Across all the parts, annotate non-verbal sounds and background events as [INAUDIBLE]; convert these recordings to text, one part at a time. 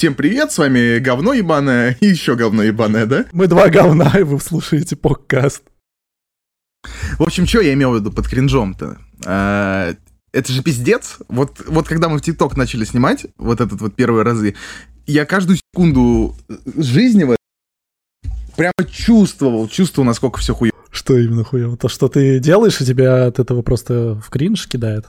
всем привет, с вами говно ебаное и еще говно ебаное, да? Мы два говна, и вы слушаете подкаст. В общем, что я имел в виду под кринжом-то? А, это же пиздец. Вот, вот когда мы в ТикТок начали снимать, вот этот вот первые разы, я каждую секунду жизни вот прямо чувствовал, чувствовал, насколько все хуево. Что именно хуево? То, что ты делаешь, и тебя от этого просто в кринж кидает?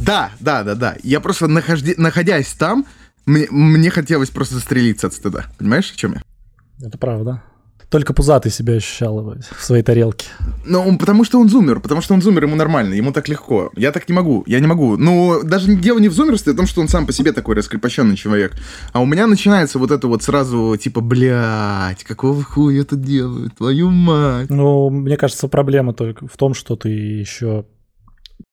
Да, да, да, да. Я просто, нахожди, находясь там, мне, мне хотелось просто застрелиться от стыда. Понимаешь, о чем я? Это правда. Только пузатый себя ощущал в своей тарелке. Ну, потому что он зумер, потому что он зумер, ему нормально, ему так легко. Я так не могу, я не могу. Ну, даже дело не в зумерстве, а в том, что он сам по себе такой раскрепощенный человек. А у меня начинается вот это вот сразу, типа, блядь, какого хуя это делают, твою мать. Ну, мне кажется, проблема только в том, что ты еще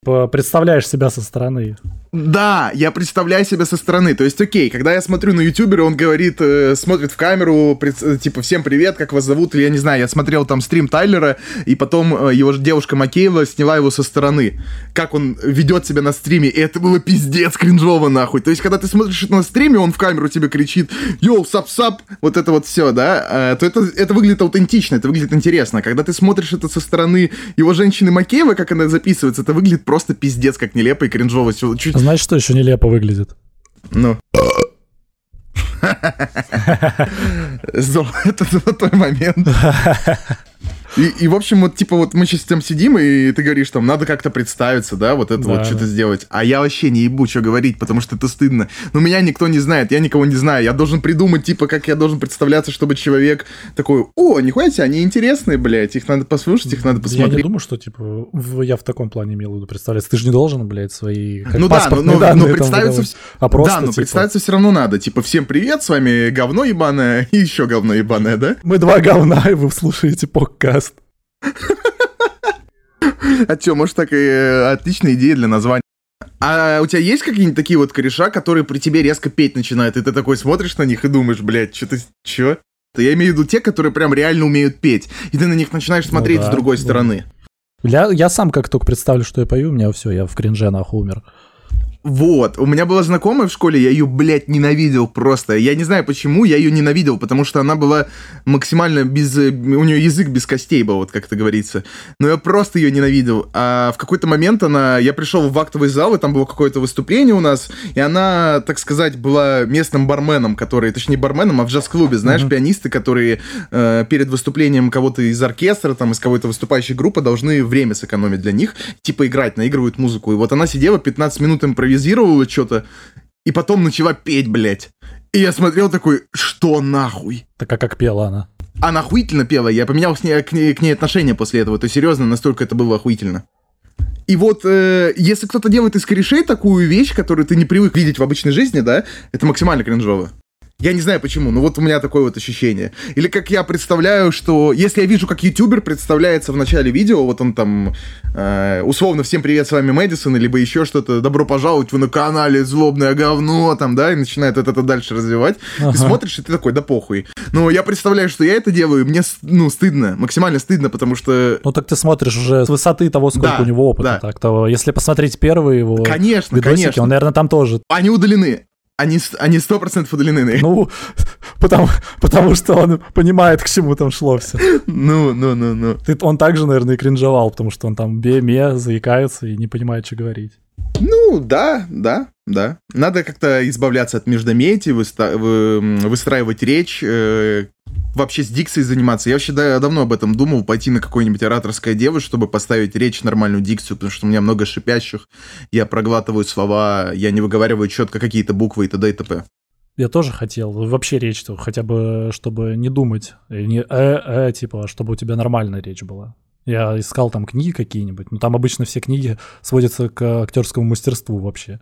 представляешь себя со стороны. Да, я представляю себя со стороны. То есть, окей, когда я смотрю на ютубера, он говорит, э, смотрит в камеру, пред, э, типа, всем привет, как вас зовут, или я не знаю, я смотрел там стрим Тайлера, и потом э, его девушка Макеева сняла его со стороны. Как он ведет себя на стриме, и это было пиздец кринжово, нахуй. То есть, когда ты смотришь это на стриме, он в камеру тебе кричит, yo, sup-sup, вот это вот все, да, э, то это, это выглядит аутентично, это выглядит интересно. Когда ты смотришь это со стороны его женщины Макеева, как она записывается, это выглядит просто пиздец, как нелепо и кринжово. Чуть, знаешь, что еще нелепо выглядит? Ну. [LAUGHS] Это золотой момент. [LAUGHS] И, и, в общем, вот, типа, вот мы сейчас там сидим, и ты говоришь, там, надо как-то представиться, да, вот это да, вот что-то сделать. А я вообще не ебу, что говорить, потому что это стыдно. Но меня никто не знает, я никого не знаю. Я должен придумать, типа, как я должен представляться, чтобы человек такой, о, нихуя себе, они интересные, блядь, их надо послушать, их надо посмотреть. Я не думаю, что, типа, я в таком плане имел в виду представляться. Ты же не должен, блядь, свои Ну да, но, но, но представиться... А просто, да, но типа... представиться все равно надо. Типа, всем привет, с вами говно ебаное [LAUGHS] и еще говно ебаное, да? Мы два говна, и вы слушаете подкаст. А чё, может, так и э, отличная идея для названия. А у тебя есть какие-нибудь такие вот кореша, которые при тебе резко петь начинают, и ты такой смотришь на них и думаешь, блядь, что ты, чё? Я имею в виду те, которые прям реально умеют петь, и ты на них начинаешь ну смотреть ну, да, с другой да. стороны. Я, я сам как только представлю, что я пою, у меня все, я в кринже нахуй умер. Вот, у меня была знакомая в школе, я ее, блядь, ненавидел просто. Я не знаю почему, я ее ненавидел, потому что она была максимально без... У нее язык без костей был, вот как это говорится. Но я просто ее ненавидел. А в какой-то момент она... Я пришел в актовый зал, и там было какое-то выступление у нас, и она, так сказать, была местным барменом, который... Точнее, барменом, а в джаз-клубе, знаешь, mm-hmm. пианисты, которые э, перед выступлением кого-то из оркестра, там, из какой-то выступающей группы должны время сэкономить для них, типа играть, наигрывают музыку. И вот она сидела 15 минут импровизировала импровизировала что-то, и потом начала петь, блядь. И я смотрел такой, что нахуй? Так а как пела она? Она охуительно пела, я поменял с ней, к, ней, к ней отношения после этого, то серьезно, настолько это было охуительно. И вот, э, если кто-то делает из корешей такую вещь, которую ты не привык видеть в обычной жизни, да, это максимально кринжово. Я не знаю почему, но вот у меня такое вот ощущение. Или как я представляю, что если я вижу, как ютубер представляется в начале видео, вот он там э, условно «Всем привет, с вами Мэдисон», либо еще что-то «Добро пожаловать, вы на канале Злобное говно», там, да, и начинает вот это дальше развивать. Ага. Ты смотришь, и ты такой «Да похуй». Но я представляю, что я это делаю, и мне, ну, стыдно, максимально стыдно, потому что... Ну, так ты смотришь уже с высоты того, сколько да, у него опыта. Да. Так-то, если посмотреть первые его конечно, видосики, конечно. он, наверное, там тоже. Они удалены. Они, они 100% удалены. Ну, потому, потому что он понимает, к чему там шло все. Ну, ну, ну, ну. Ты, он также, наверное, и кринжевал, потому что он там бе-ме, заикается и не понимает, что говорить. Ну, да, да, да. Надо как-то избавляться от междометий, выстраивать речь, э, вообще с дикцией заниматься. Я вообще да, давно об этом думал, пойти на какое-нибудь ораторское дево, чтобы поставить речь, нормальную дикцию, потому что у меня много шипящих, я проглатываю слова, я не выговариваю четко какие-то буквы и т.д. и т.п. Я тоже хотел. Вообще речь-то, хотя бы, чтобы не думать. Не э, э, типа, а чтобы у тебя нормальная речь была. Я искал там книги какие-нибудь, но там обычно все книги сводятся к актерскому мастерству вообще.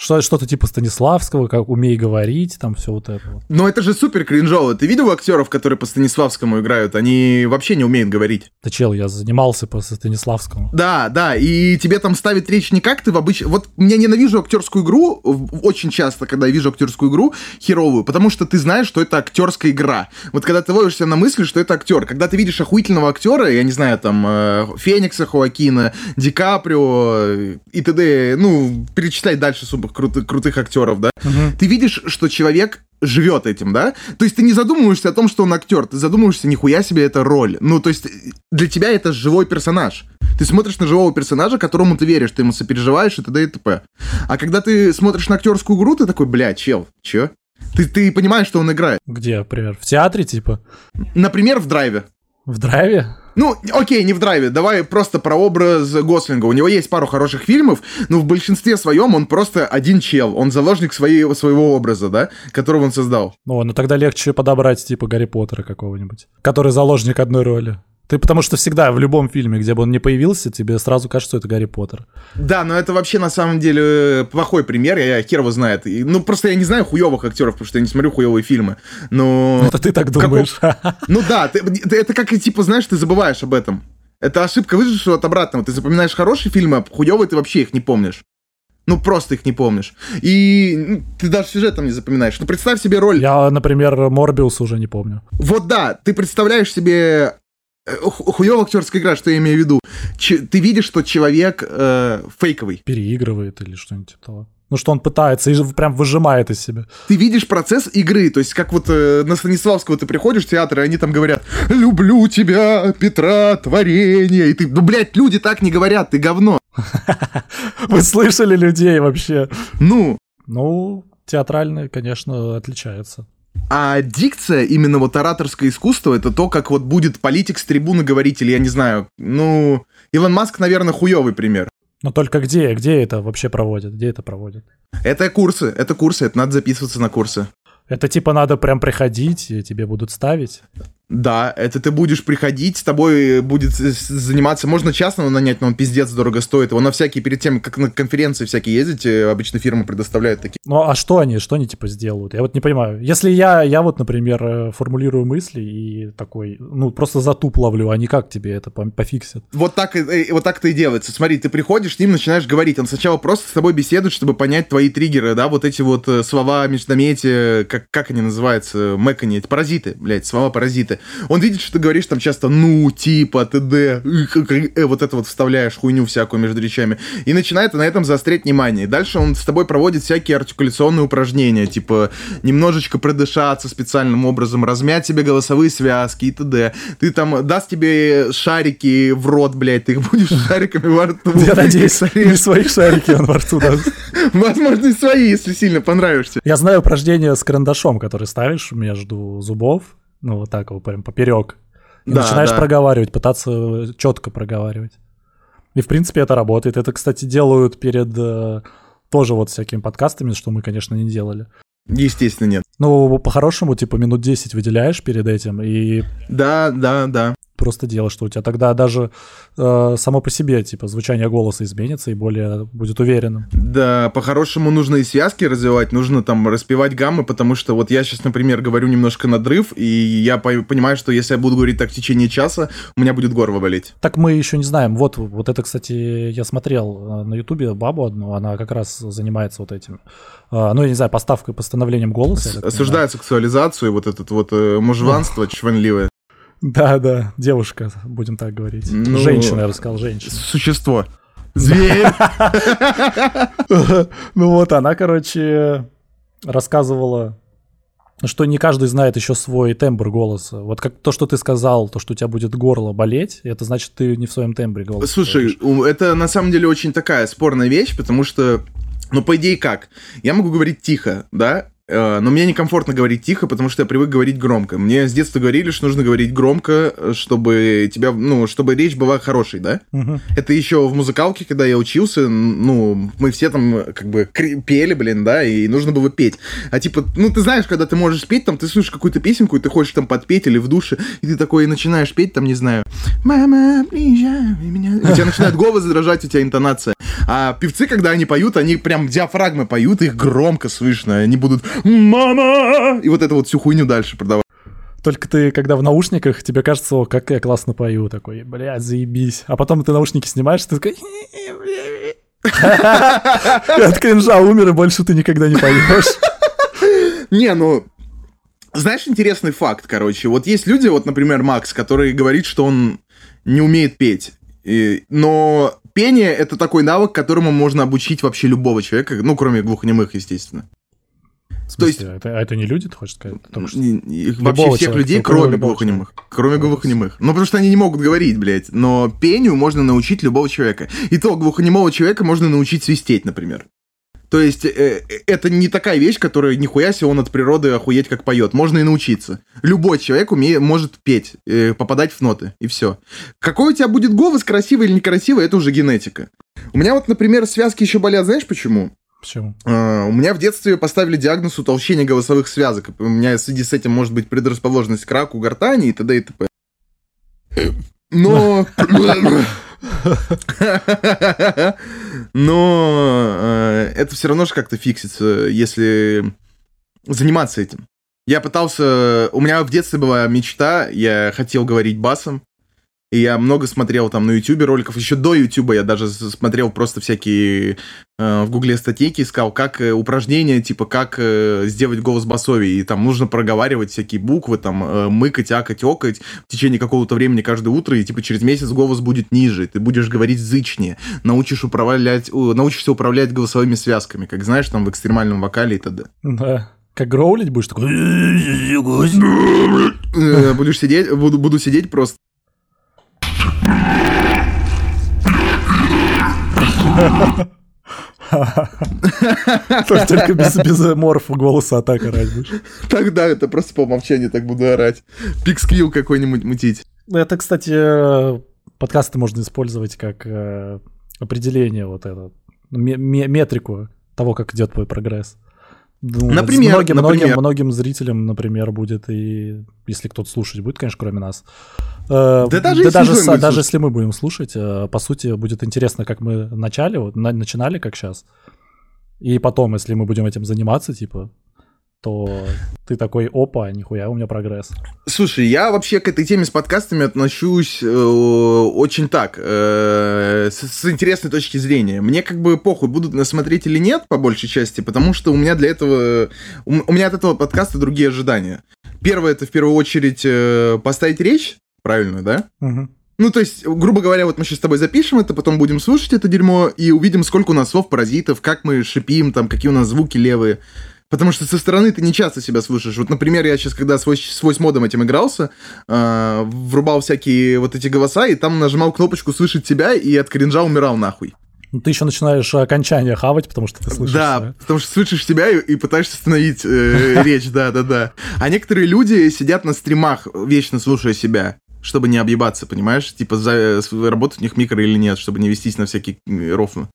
Что, что-то типа Станиславского, как умей говорить, там все вот это. Но это же супер кринжово. Ты видел актеров, которые по Станиславскому играют? Они вообще не умеют говорить. Да чел, я занимался по Станиславскому. Да, да, и тебе там ставит речь не как ты в обычном... Вот я ненавижу актерскую игру очень часто, когда я вижу актерскую игру херовую, потому что ты знаешь, что это актерская игра. Вот когда ты ловишься на мысли, что это актер. Когда ты видишь охуительного актера, я не знаю, там, э, Феникса Хоакина, Ди Каприо и т.д., ну, перечислять дальше супер крутых, крутых актеров, да, угу. ты видишь, что человек живет этим, да? То есть ты не задумываешься о том, что он актер, ты задумываешься, нихуя себе это роль. Ну, то есть для тебя это живой персонаж. Ты смотришь на живого персонажа, которому ты веришь, ты ему сопереживаешь и т.д. и т.п. А когда ты смотришь на актерскую игру, ты такой, бля, чел, чё? Ты, ты понимаешь, что он играет. Где, например? В театре, типа? Например, в драйве. В драйве? Ну, окей, не в драйве, давай просто про образ Гослинга. У него есть пару хороших фильмов, но в большинстве своем он просто один чел. Он заложник своей, своего образа, да, которого он создал. Ну, ну тогда легче подобрать типа Гарри Поттера какого-нибудь, который заложник одной роли. Ты потому что всегда в любом фильме, где бы он не появился, тебе сразу кажется, что это Гарри Поттер. Да, но это вообще на самом деле плохой пример, я хер его знает. И, ну, просто я не знаю хуевых актеров, потому что я не смотрю хуевые фильмы. Но... [LAUGHS] Это ты так думаешь. Каков... [LAUGHS] Ну да, ты, это как, типа, знаешь, ты забываешь об этом. Это ошибка выжившего от обратного. Ты запоминаешь хорошие фильмы, а хуевые ты вообще их не помнишь. Ну, просто их не помнишь. И ну, ты даже сюжетом не запоминаешь. Ну, представь себе роль... Я, например, Морбиус уже не помню. Вот да, ты представляешь себе Э, хуёвая актерская игра, что я имею в виду. Ч- ты видишь, что человек э, фейковый. Переигрывает или что-нибудь типа того. Ну, что он пытается и прям выжимает из себя. Ты видишь процесс игры, то есть как вот э, на Станиславского ты приходишь в театр, и они там говорят «Люблю тебя, Петра, творение», и ты, ну, блядь, люди так не говорят, ты говно. [LAUGHS] Вы слышали людей вообще? Ну? Ну, театральные, конечно, отличаются. А дикция, именно вот ораторское искусство, это то, как вот будет политик с трибуны говорить, или я не знаю, ну, Илон Маск, наверное, хуёвый пример. Но только где? Где это вообще проводят? Где это проводят? Это курсы, это курсы, это надо записываться на курсы. Это типа надо прям приходить, и тебе будут ставить? Да, это ты будешь приходить, с тобой будет заниматься, можно частного нанять, но он пиздец дорого стоит. Его на всякие, перед тем, как на конференции всякие ездите, обычно фирмы предоставляют такие. Ну, а что они, что они типа сделают? Я вот не понимаю. Если я, я вот, например, э, формулирую мысли и такой, ну, просто затуп ловлю, они как тебе это пофиксят? Вот так, вот так это и делается. Смотри, ты приходишь, с ним начинаешь говорить, он сначала просто с тобой беседует, чтобы понять твои триггеры, да, вот эти вот э, слова междометия, как, как они называются, мэкани, это паразиты, блядь, слова паразиты. Он видит, что ты говоришь там часто ну, типа, т.д. Э, вот это вот вставляешь хуйню всякую между речами. И начинает на этом заострять внимание. И дальше он с тобой проводит всякие артикуляционные упражнения, типа немножечко продышаться специальным образом, размять себе голосовые связки и т.д. Ты там даст тебе шарики в рот, блядь, ты их будешь шариками во рту. Я надеюсь, не свои шарики он во рту даст. Возможно, и свои, если сильно понравишься. Я знаю упражнение с карандашом, который ставишь между зубов, ну, вот так вот прям поперек. И да, начинаешь да. проговаривать, пытаться четко проговаривать. И, в принципе, это работает. Это, кстати, делают перед э, тоже вот всякими подкастами, что мы, конечно, не делали. Естественно, нет. Ну, по-хорошему, типа, минут 10 выделяешь перед этим и... Да, да, да просто дело, что у тебя тогда даже э, само по себе, типа, звучание голоса изменится и более будет уверенным. Да, по-хорошему нужно и связки развивать, нужно там распевать гаммы, потому что вот я сейчас, например, говорю немножко надрыв, и я по- понимаю, что если я буду говорить так в течение часа, у меня будет горло болеть. Так мы еще не знаем. Вот, вот это, кстати, я смотрел э, на ютубе бабу одну, она как раз занимается вот этим. Э, ну, я не знаю, поставкой, постановлением голоса. Осуждает сексуализацию, вот это вот э, мужеванство чванливое. Да, да, девушка, будем так говорить. Ну, женщина, я бы сказал, женщина. Существо. Зверь. [LAUGHS] Ну вот, она, короче, рассказывала, что не каждый знает еще свой тембр голоса. Вот как то, что ты сказал, то, что у тебя будет горло болеть, это значит, ты не в своем тембре голоса. Слушай, это на самом деле очень такая спорная вещь, потому что, ну, по идее, как? Я могу говорить тихо, да, но мне некомфортно говорить тихо, потому что я привык говорить громко. Мне с детства говорили, что нужно говорить громко, чтобы тебя, ну, чтобы речь была хорошей, да? Угу. Это еще в музыкалке, когда я учился, ну, мы все там как бы пели, блин, да, и нужно было петь. А типа, ну, ты знаешь, когда ты можешь петь, там, ты слышишь какую-то песенку, и ты хочешь там подпеть или в душе, и ты такой начинаешь петь, там, не знаю, «Мама, приезжай меня...» У тебя начинает голос дрожать, у тебя интонация. А певцы, когда они поют, они прям диафрагмы поют, их громко слышно, они будут «Мама!» И вот это вот всю хуйню дальше продавать. Только ты, когда в наушниках, тебе кажется, о, как я классно пою, такой, блядь, заебись. А потом ты наушники снимаешь, ты такой... [LAUGHS] От кринжа умер, и больше ты никогда не поешь. Не, ну, знаешь, интересный факт, короче. Вот есть люди, вот, например, Макс, который говорит, что он не умеет петь. И, но пение — это такой навык, которому можно обучить вообще любого человека, ну, кроме глухонемых, естественно. То есть, это, а это не люди, ты хочешь сказать? Потому что... Вообще всех людей, кроме глухонемых. Кроме глухонемых. Ну, потому что они не могут говорить, блядь. Но пению можно научить любого человека. И то глухонемого человека можно научить свистеть, например. То есть э, э, это не такая вещь, которая нихуя себе он от природы охуеть как поет. Можно и научиться. Любой человек умеет, может петь, э, попадать в ноты, и все. Какой у тебя будет голос, красивый или некрасивый, это уже генетика. У меня вот, например, связки еще болят, знаешь почему? Почему? А, у меня в детстве поставили диагноз утолщение голосовых связок. У меня в связи с этим может быть предрасположенность к раку гортани и т.д. и т.п. Но... Но э, это все равно же как-то фиксится, если заниматься этим. Я пытался... У меня в детстве была мечта, я хотел говорить басом, и я много смотрел там на Ютубе роликов. Еще до Ютуба я даже смотрел просто всякие э, в Гугле статейки, искал, как э, упражнения, типа, как э, сделать голос басови. И там нужно проговаривать всякие буквы, там, э, мыкать, акать, окать в течение какого-то времени каждое утро. И, типа, через месяц голос будет ниже. Ты будешь говорить зычнее. Научишь управлять, э, научишься управлять голосовыми связками, как знаешь, там, в экстремальном вокале и т.д. Да. Как гроулить будешь такой... Э, будешь сидеть, буду, буду сидеть просто только без, без морфа голоса атака орать будешь. Тогда это просто по умолчанию так буду орать. Пиксквилл какой-нибудь мутить. Это, кстати, подкасты можно использовать как э, определение вот это, метрику того, как идет твой прогресс. Ну, например, многим, например. Многим, многим зрителям, например, будет, и если кто-то слушать будет, конечно, кроме нас. Э, да, даже, да если, даже, даже если мы будем слушать, э, по сути, будет интересно, как мы начали, вот, начинали, как сейчас. И потом, если мы будем этим заниматься, типа, то ты такой, опа, нихуя, у меня прогресс. Слушай, я вообще к этой теме с подкастами отношусь э, очень так, э, с, с интересной точки зрения. Мне как бы похуй, будут нас смотреть или нет, по большей части, потому что у меня для этого, у, у меня от этого подкаста другие ожидания. Первое, это в первую очередь э, поставить речь правильную, да? Угу. Ну, то есть, грубо говоря, вот мы сейчас с тобой запишем это, потом будем слушать это дерьмо и увидим, сколько у нас слов паразитов, как мы шипим, там, какие у нас звуки левые. Потому что со стороны ты не часто себя слушаешь. Вот, например, я сейчас, когда свой, свой с модом этим игрался, э, врубал всякие вот эти голоса, и там нажимал кнопочку «Слышать тебя», и от кринжа умирал нахуй. Ну, ты еще начинаешь окончание хавать, потому что ты слышишь Да, себя. потому что слышишь себя и, и пытаешься остановить э, [LAUGHS] речь, да-да-да. А некоторые люди сидят на стримах, вечно слушая себя чтобы не объебаться, понимаешь? Типа, за, работать у них микро или нет, чтобы не вестись на всякие рофлы.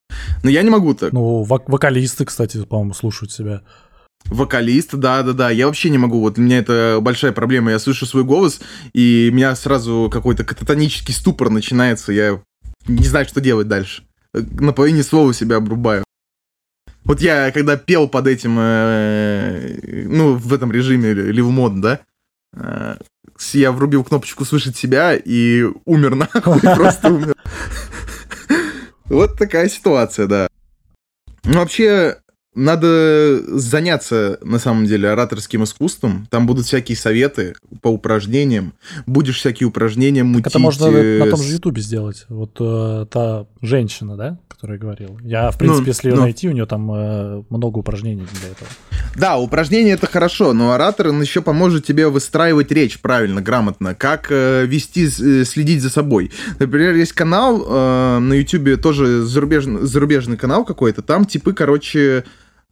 Но я не могу так. Ну, вок- вокалисты, кстати, по-моему, слушают себя. Вокалист, да-да-да, я вообще не могу, вот у меня это большая проблема, я слышу свой голос, и у меня сразу какой-то кататонический ступор начинается, я не знаю, что делать дальше. На половине слова себя обрубаю. Вот я, когда пел под этим, э, ну, в этом режиме ливмод, да, э, я врубил кнопочку «Слышать себя» и умер нахуй, [LAUGHS] просто умер. Вот такая ситуация, да. Вообще, надо заняться, на самом деле, ораторским искусством. Там будут всякие советы по упражнениям. Будешь всякие упражнения мутить. Это можно на том же Ютубе сделать. Вот э, та женщина, да, которая говорила. Я, в принципе, ну, если ее ну, найти, у нее там э, много упражнений для этого. Да, упражнения это хорошо, но оратор он еще поможет тебе выстраивать речь правильно, грамотно. Как э, вести, э, следить за собой. Например, есть канал э, на Ютубе, тоже зарубежный, зарубежный канал какой-то. Там типы, короче э,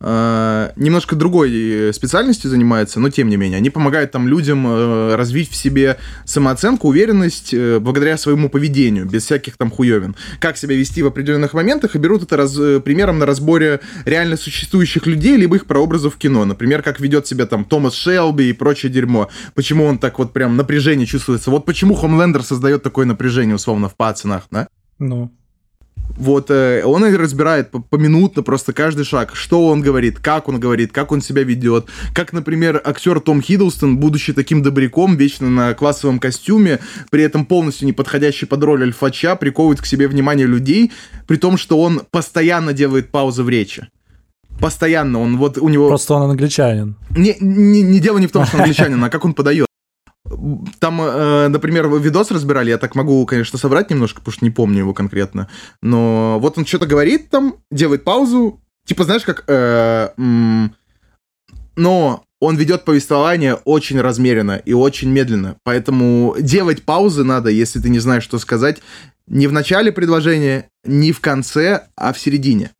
немножко другой э, специальностью занимаются, но тем не менее, они помогают там людям э, развить в себе самооценку, уверенность э, благодаря своему поведению, без всяких там хуевин. Как себя вести в определенных моментах, и берут это раз, э, примером на разборе реально существующих людей, либо их прообразов в кино. Например, как ведет себя там Томас Шелби и прочее дерьмо. Почему он так вот прям напряжение чувствуется. Вот почему Хомлендер создает такое напряжение, условно, в пацанах, да? Ну. Вот э, он разбирает поминутно просто каждый шаг, что он говорит, как он говорит, как он себя ведет. Как, например, актер Том Хиддлстон, будучи таким добряком, вечно на классовом костюме, при этом полностью не подходящий под роль альфача, приковывает к себе внимание людей, при том, что он постоянно делает паузы в речи. Постоянно он вот у него... Просто он англичанин. Не, не, не дело не в том, что он англичанин, а как он подает. Там, э, например, видос разбирали, я так могу, конечно, соврать немножко, потому что не помню его конкретно. Но вот он что-то говорит там, делает паузу, типа, знаешь, как... Э, но он ведет повествование очень размеренно и очень медленно. Поэтому делать паузы надо, если ты не знаешь, что сказать, не в начале предложения, не в конце, а в середине.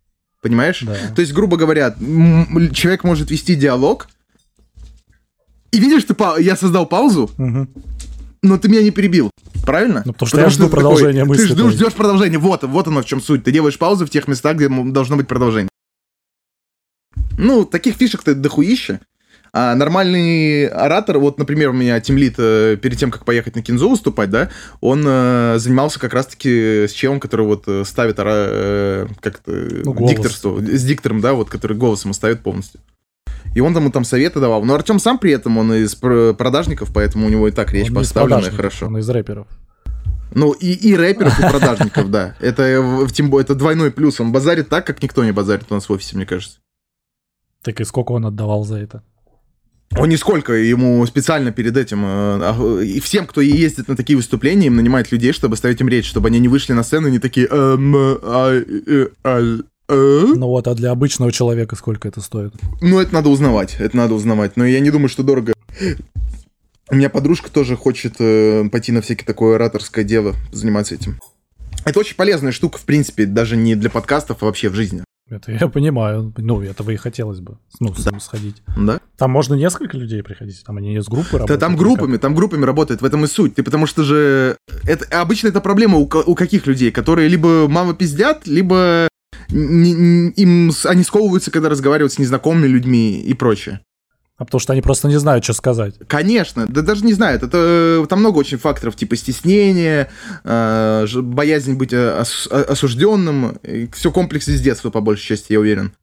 Понимаешь? Да. То есть, грубо говоря, человек может вести диалог, и видишь, ты я создал паузу, Мгм. но ты меня не перебил. Правильно? Ну, потому что я жду ты продолжения мысли Ты твоей. ждешь продолжения. Вот, вот оно в чем суть. Ты делаешь паузы в тех местах, где должно быть продолжение. Ну, таких фишек-то дохуища. А нормальный оратор, вот, например, у меня тимлит э, перед тем, как поехать на кинзу выступать, да, он э, занимался как раз-таки с челом, который вот э, ставит э, как-то Ну, голос. дикторство, с диктором, да, вот, который голосом ставит полностью. И он ему там советы давал. Но Артем сам при этом, он из пр- продажников, поэтому у него и так речь Он поставленная хорошо. Он из рэперов. Ну, и, и рэперов, и [LAUGHS] продажников, да. Это, э, в- тем более, это двойной плюс. Он базарит так, как никто не базарит у нас в офисе, мне кажется. Так и сколько он отдавал за это? Он нисколько, ему специально перед этим, э, и всем, кто ездит на такие выступления, им нанимает людей, чтобы ставить им речь, чтобы они не вышли на сцену и не такие... «Эм, а, э, а, э». Ну вот, а для обычного человека сколько это стоит? Ну, это надо узнавать, это надо узнавать. Но я не думаю, что дорого. У меня подружка тоже хочет э, пойти на всякие такое ораторское дело, заниматься этим. Это очень полезная штука, в принципе, даже не для подкастов, а вообще в жизни. Это я понимаю. Ну, этого и хотелось бы. Ну, с- сходить. Да? Там можно несколько людей приходить? Там они из группы Да работают? там или группами, там группами работает, в этом и суть. Ты потому что же... Это, обычно это проблема у, у каких людей, которые либо мало пиздят, либо не- не- им они сковываются, когда разговаривают с незнакомыми людьми и прочее. А потому что они просто не знают, что сказать. Конечно, да даже не знают. Это там много очень факторов, типа стеснения, э, боязнь быть э, ос- о- осужденным. Все комплексы с детства, по большей части, я уверен.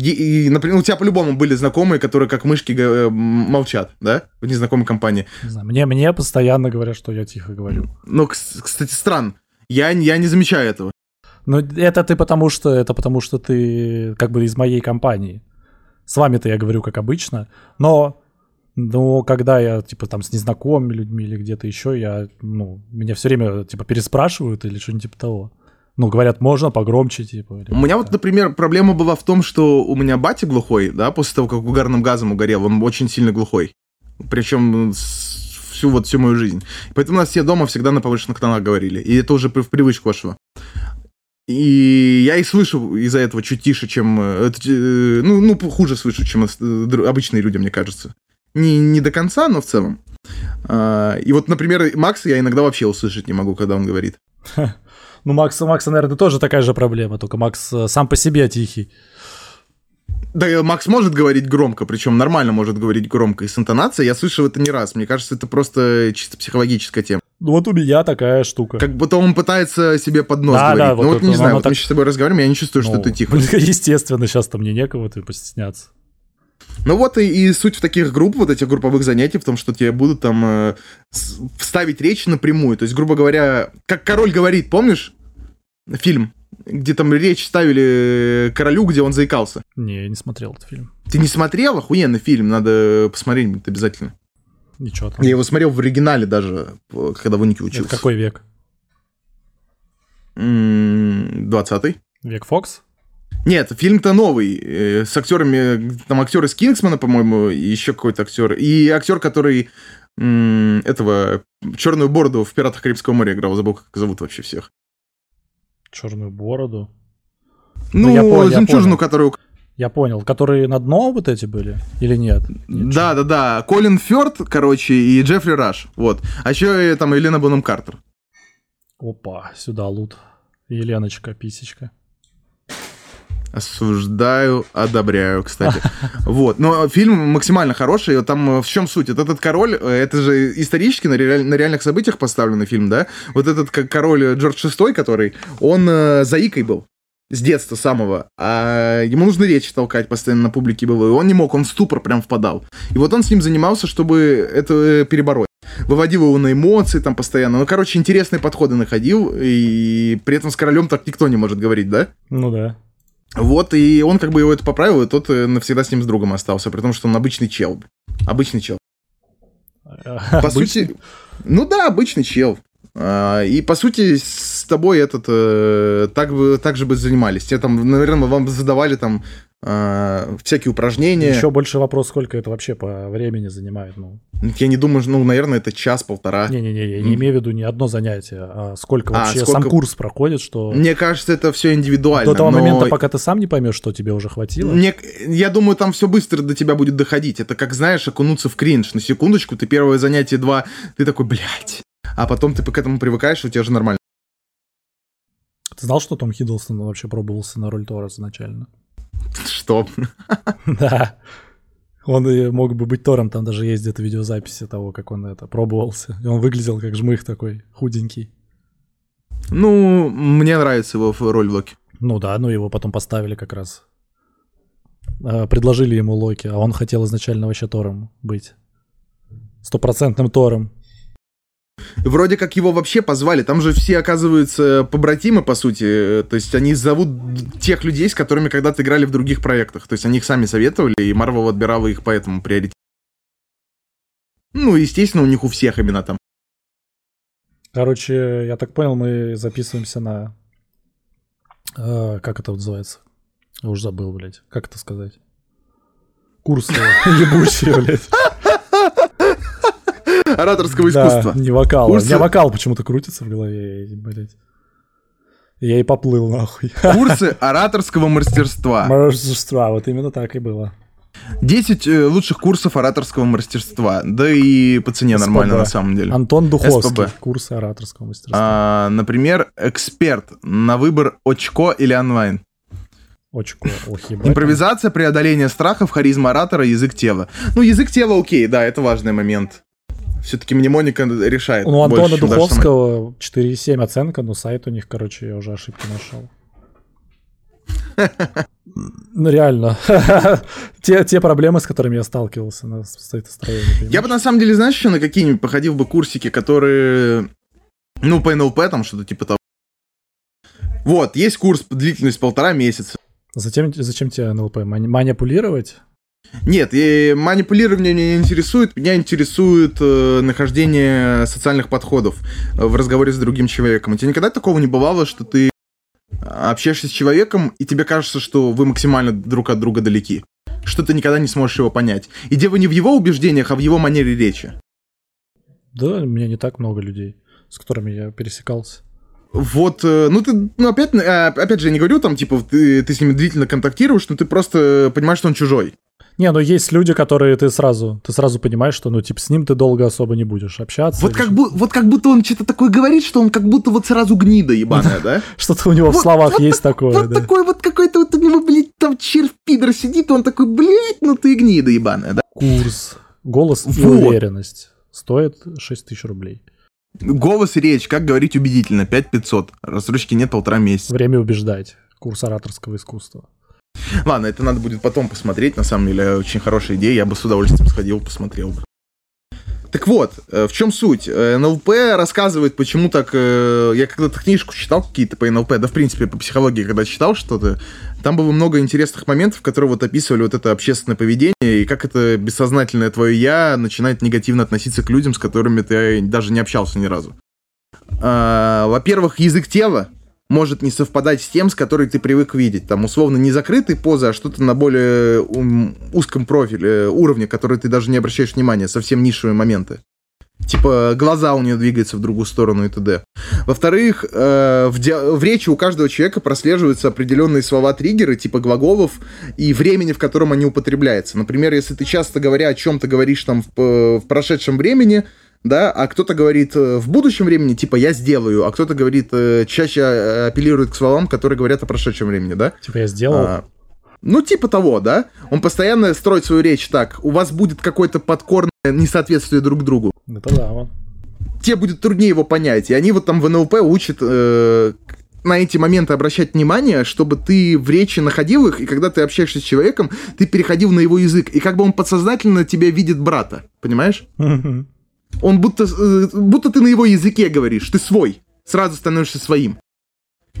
И, и, например, у тебя по-любому были знакомые, которые как мышки э, молчат, да, в незнакомой компании. Не знаю, мне, мне постоянно говорят, что я тихо говорю. Кс- кстати, странно. Я, я не замечаю этого. Но это ты потому что это потому что ты как бы из моей компании. С вами-то я говорю как обычно, но но когда я типа там с незнакомыми людьми или где-то еще, я ну меня все время типа переспрашивают или что-нибудь типа того. Ну говорят, можно погромче типа. или У меня вот, например, проблема была в том, что у меня батя глухой, да, после того, как угарным газом угорел, он очень сильно глухой. Причем всю вот всю мою жизнь. Поэтому у нас все дома всегда на повышенных тонах говорили. И это уже в привычку вошло. И я и слышу из-за этого чуть тише, чем... э, это, э, ну, ну, хуже слышу, чем э, обычные люди, мне кажется. Не, не до конца, но в целом. А, И вот, например, Макса я иногда вообще услышать не могу, когда он говорит. [LAUGHS] Ну Макс, Макса, наверное, тоже такая же проблема, только Макс э, сам по себе тихий. Да, э, Макс может говорить громко, причем нормально может говорить громко и с интонацией. Я слышал это не раз. Мне кажется, это просто чисто психологическая тема. Ну вот у меня такая штука. Как будто он пытается себе под нос Да, да, говорить. вот ну вот это, не знаю, вот так- мы сейчас с тобой разговариваем, я не чувствую, что Ну, ты тихо. [LAUGHS] Естественно, сейчас-то мне некого ты постесняться. Ну вот и, и суть в таких групп, вот этих групповых занятий, в том, что тебе будут там э, вставить речь напрямую. То есть, грубо говоря, как король говорит, помнишь фильм, где там речь ставили королю, где он заикался? Не, я не смотрел этот фильм. Ты не смотрел? Охуенный фильм, надо посмотреть будет обязательно. Ничего там. Я его смотрел в оригинале даже, когда в Унике Это учился. какой век? М, 20-й. Век Фокс? Нет, фильм-то новый, э, с актерами, там актер из Кингсмана, по-моему, и еще какой-то актер. И актер, который этого черную бороду в Пиратах Карибского моря играл, забыл, как зовут вообще всех. Черную бороду. Ну, я понял, я жемчужину, понял. которую... Я понял. Которые на дно вот эти были? Или нет? Нет, Да, да, да. Колин Фёрд, короче, и Джеффри Раш. Вот. А еще там Елена Бонем Картер. Опа, сюда лут. Еленочка, писечка. Осуждаю, одобряю, кстати. [LAUGHS] Вот. Но фильм максимально хороший. Там э, в чем суть? Вот этот король, э, это же исторически на, реаль- на реальных событиях поставленный фильм, да? Вот этот король Джордж VI, который, он э, заикой был с детства самого, а ему нужно речь толкать постоянно на публике было, и он не мог, он в ступор прям впадал. И вот он с ним занимался, чтобы это э, перебороть. Выводил его на эмоции там постоянно. Ну, короче, интересные подходы находил, и при этом с королем так никто не может говорить, да? Ну да. Вот, и он как бы его это поправил, и тот э, навсегда с ним с другом остался, при том, что он обычный чел. Обычный чел. [LAUGHS] По сути, ну да, обычный чел. А, И по сути с тобой этот э, так бы так же бы занимались. Тебе там, наверное, вам задавали там э, всякие упражнения. Еще больше вопрос, сколько это вообще по времени занимает. Ну, Я не думаю, ну, наверное, это час-полтора. не-не-не, я не имею в виду не одно занятие, а сколько А, вообще сколько- сам курс проходит, что Мне кажется, это все индивидуально. до того но момента, пока ты сам не поймешь, что тебе уже хватило. Мне, я думаю, там все быстро до тебя будет доходить. Это как, знаешь, окунуться в кринж. На секундочку, ты первое занятие два, ты такой, блядь. А потом ты к этому привыкаешь, у тебя же нормально. Ты знал, что Том Хиддлстон вообще пробовался на роль Тора изначально? Что? [LAUGHS] Да. Он мог бы быть Тором, там даже есть где-то видеозаписи того, как он это пробовался. И он выглядел как жмых такой, худенький. Ну, мне нравится его роль в Локи. Ну да, ну его потом поставили как раз. А, Предложили ему Локи, а он хотел изначально вообще Тором быть. Стопроцентным Тором. Вроде как его вообще позвали. Там же все, оказываются, побратимы, по сути. То есть они зовут тех людей, с которыми когда-то играли в других проектах. То есть они их сами советовали, и Марвел отбирала их по этому приоритету. Ну, естественно, у них у всех имена там. Короче, я так понял, мы записываемся на... э, как это называется? Я уже забыл, блядь. Как это сказать? Курсы [LAUGHS] ебучие, блядь. [LAUGHS] Ораторского Да, искусства. не вокал. Курсы- У меня вокал почему-то крутится в голове, блядь. Я и поплыл, нахуй. [LAUGHS] Курсы ораторского мастерства. Мастерства, вот именно так и было. 10 э, лучших курсов ораторского мастерства. Да и по цене СПБ. нормально, на самом деле. Антон Духовский, СПБ. курсы ораторского мастерства. А, например, эксперт на выбор очко или онлайн. Очко, ох, ебать. Импровизация, преодоление страхов, харизма оратора, язык тела. Ну, язык тела окей, да, это важный момент. Все-таки мнемоника решает. Ну, у Антона больше, чем Духовского 4,7 оценка, но сайт у них, короче, я уже ошибки нашел. [LAUGHS] Ну, реально. [LAUGHS] те, те проблемы, с которыми я сталкивался на сайтостроении. Я бы на самом деле, знаешь, еще на какие-нибудь походил бы курсики, которые, ну, по НЛП, там что-то типа того. Вот, есть курс длительность полтора месяца. Зачем, зачем тебе НЛП? Мани- Манипулировать? Нет, и манипулирование меня не интересует, меня интересует э, нахождение социальных подходов э, в разговоре с другим человеком. У тебя никогда такого не бывало, что ты общаешься с человеком, и тебе кажется, что вы максимально друг от друга далеки? Что ты никогда не сможешь его понять. И дело не в его убеждениях, а в его манере речи. Да, у меня не так много людей, с которыми я пересекался. Вот, э, ну ты, ну опять, э, опять же, я не говорю там, типа, ты, ты с ними длительно контактируешь, но ты просто понимаешь, что он чужой. Не, ну есть люди, которые ты сразу, ты сразу понимаешь, что, ну, типа, с ним ты долго особо не будешь общаться. Вот как, бу- вот как будто он что-то такое говорит, что он как будто вот сразу гнида ебаная, да? [LAUGHS] Что-то у него в словах есть такое, Вот такой вот какой-то вот у него, блядь, там червь пидор сидит, он такой, блядь, ну ты гнида ебаная, да? Курс, голос и уверенность стоит 6 тысяч рублей. Голос и речь, как говорить убедительно, 5500. Рассрочки нет полтора месяца. Время убеждать. Курс ораторского искусства. Ладно, это надо будет потом посмотреть, на самом деле, очень хорошая идея, я бы с удовольствием сходил, посмотрел бы. Так вот, э, в чем суть? Э, НЛП рассказывает, почему так... э, Я когда-то книжку читал какие-то по НЛП, да, в принципе, по психологии, когда читал что-то, там было много интересных моментов, которые вот описывали вот это общественное поведение и как это бессознательное твое «я» начинает негативно относиться к людям, с которыми ты даже не общался ни разу. А, Во-первых, язык тела может не совпадать с тем, с которой ты привык видеть. Там, условно, не закрытые позы, а что-то на более узком профиле, э, уровне, который ты даже не обращаешь внимания, совсем нишевые моменты. Типа глаза у нее двигаются в другую сторону и т.д. Во-вторых, э, в, ди- в речи у каждого человека прослеживаются определенные слова-триггеры, типа глаголов, и времени, в котором они употребляются. Например, если ты часто говоря о чем-то говоришь там в, п- в прошедшем времени, да, а кто-то говорит э, в будущем времени, типа я сделаю, а кто-то говорит э, чаще э, апеллирует к словам, которые говорят о прошедшем времени, да? Типа я сделал. А, ну, типа того, да? Он постоянно строит свою речь так. У вас будет какое-то подкорное несоответствие друг другу. Это да, вот. Тебе будет труднее его понять. И они вот там в НЛП учат э, на эти моменты обращать внимание, чтобы ты в речи находил их, и когда ты общаешься с человеком, ты переходил на его язык. И как бы он подсознательно тебя видит брата. Понимаешь? Он будто, э, будто ты на его языке говоришь, ты свой, сразу становишься своим.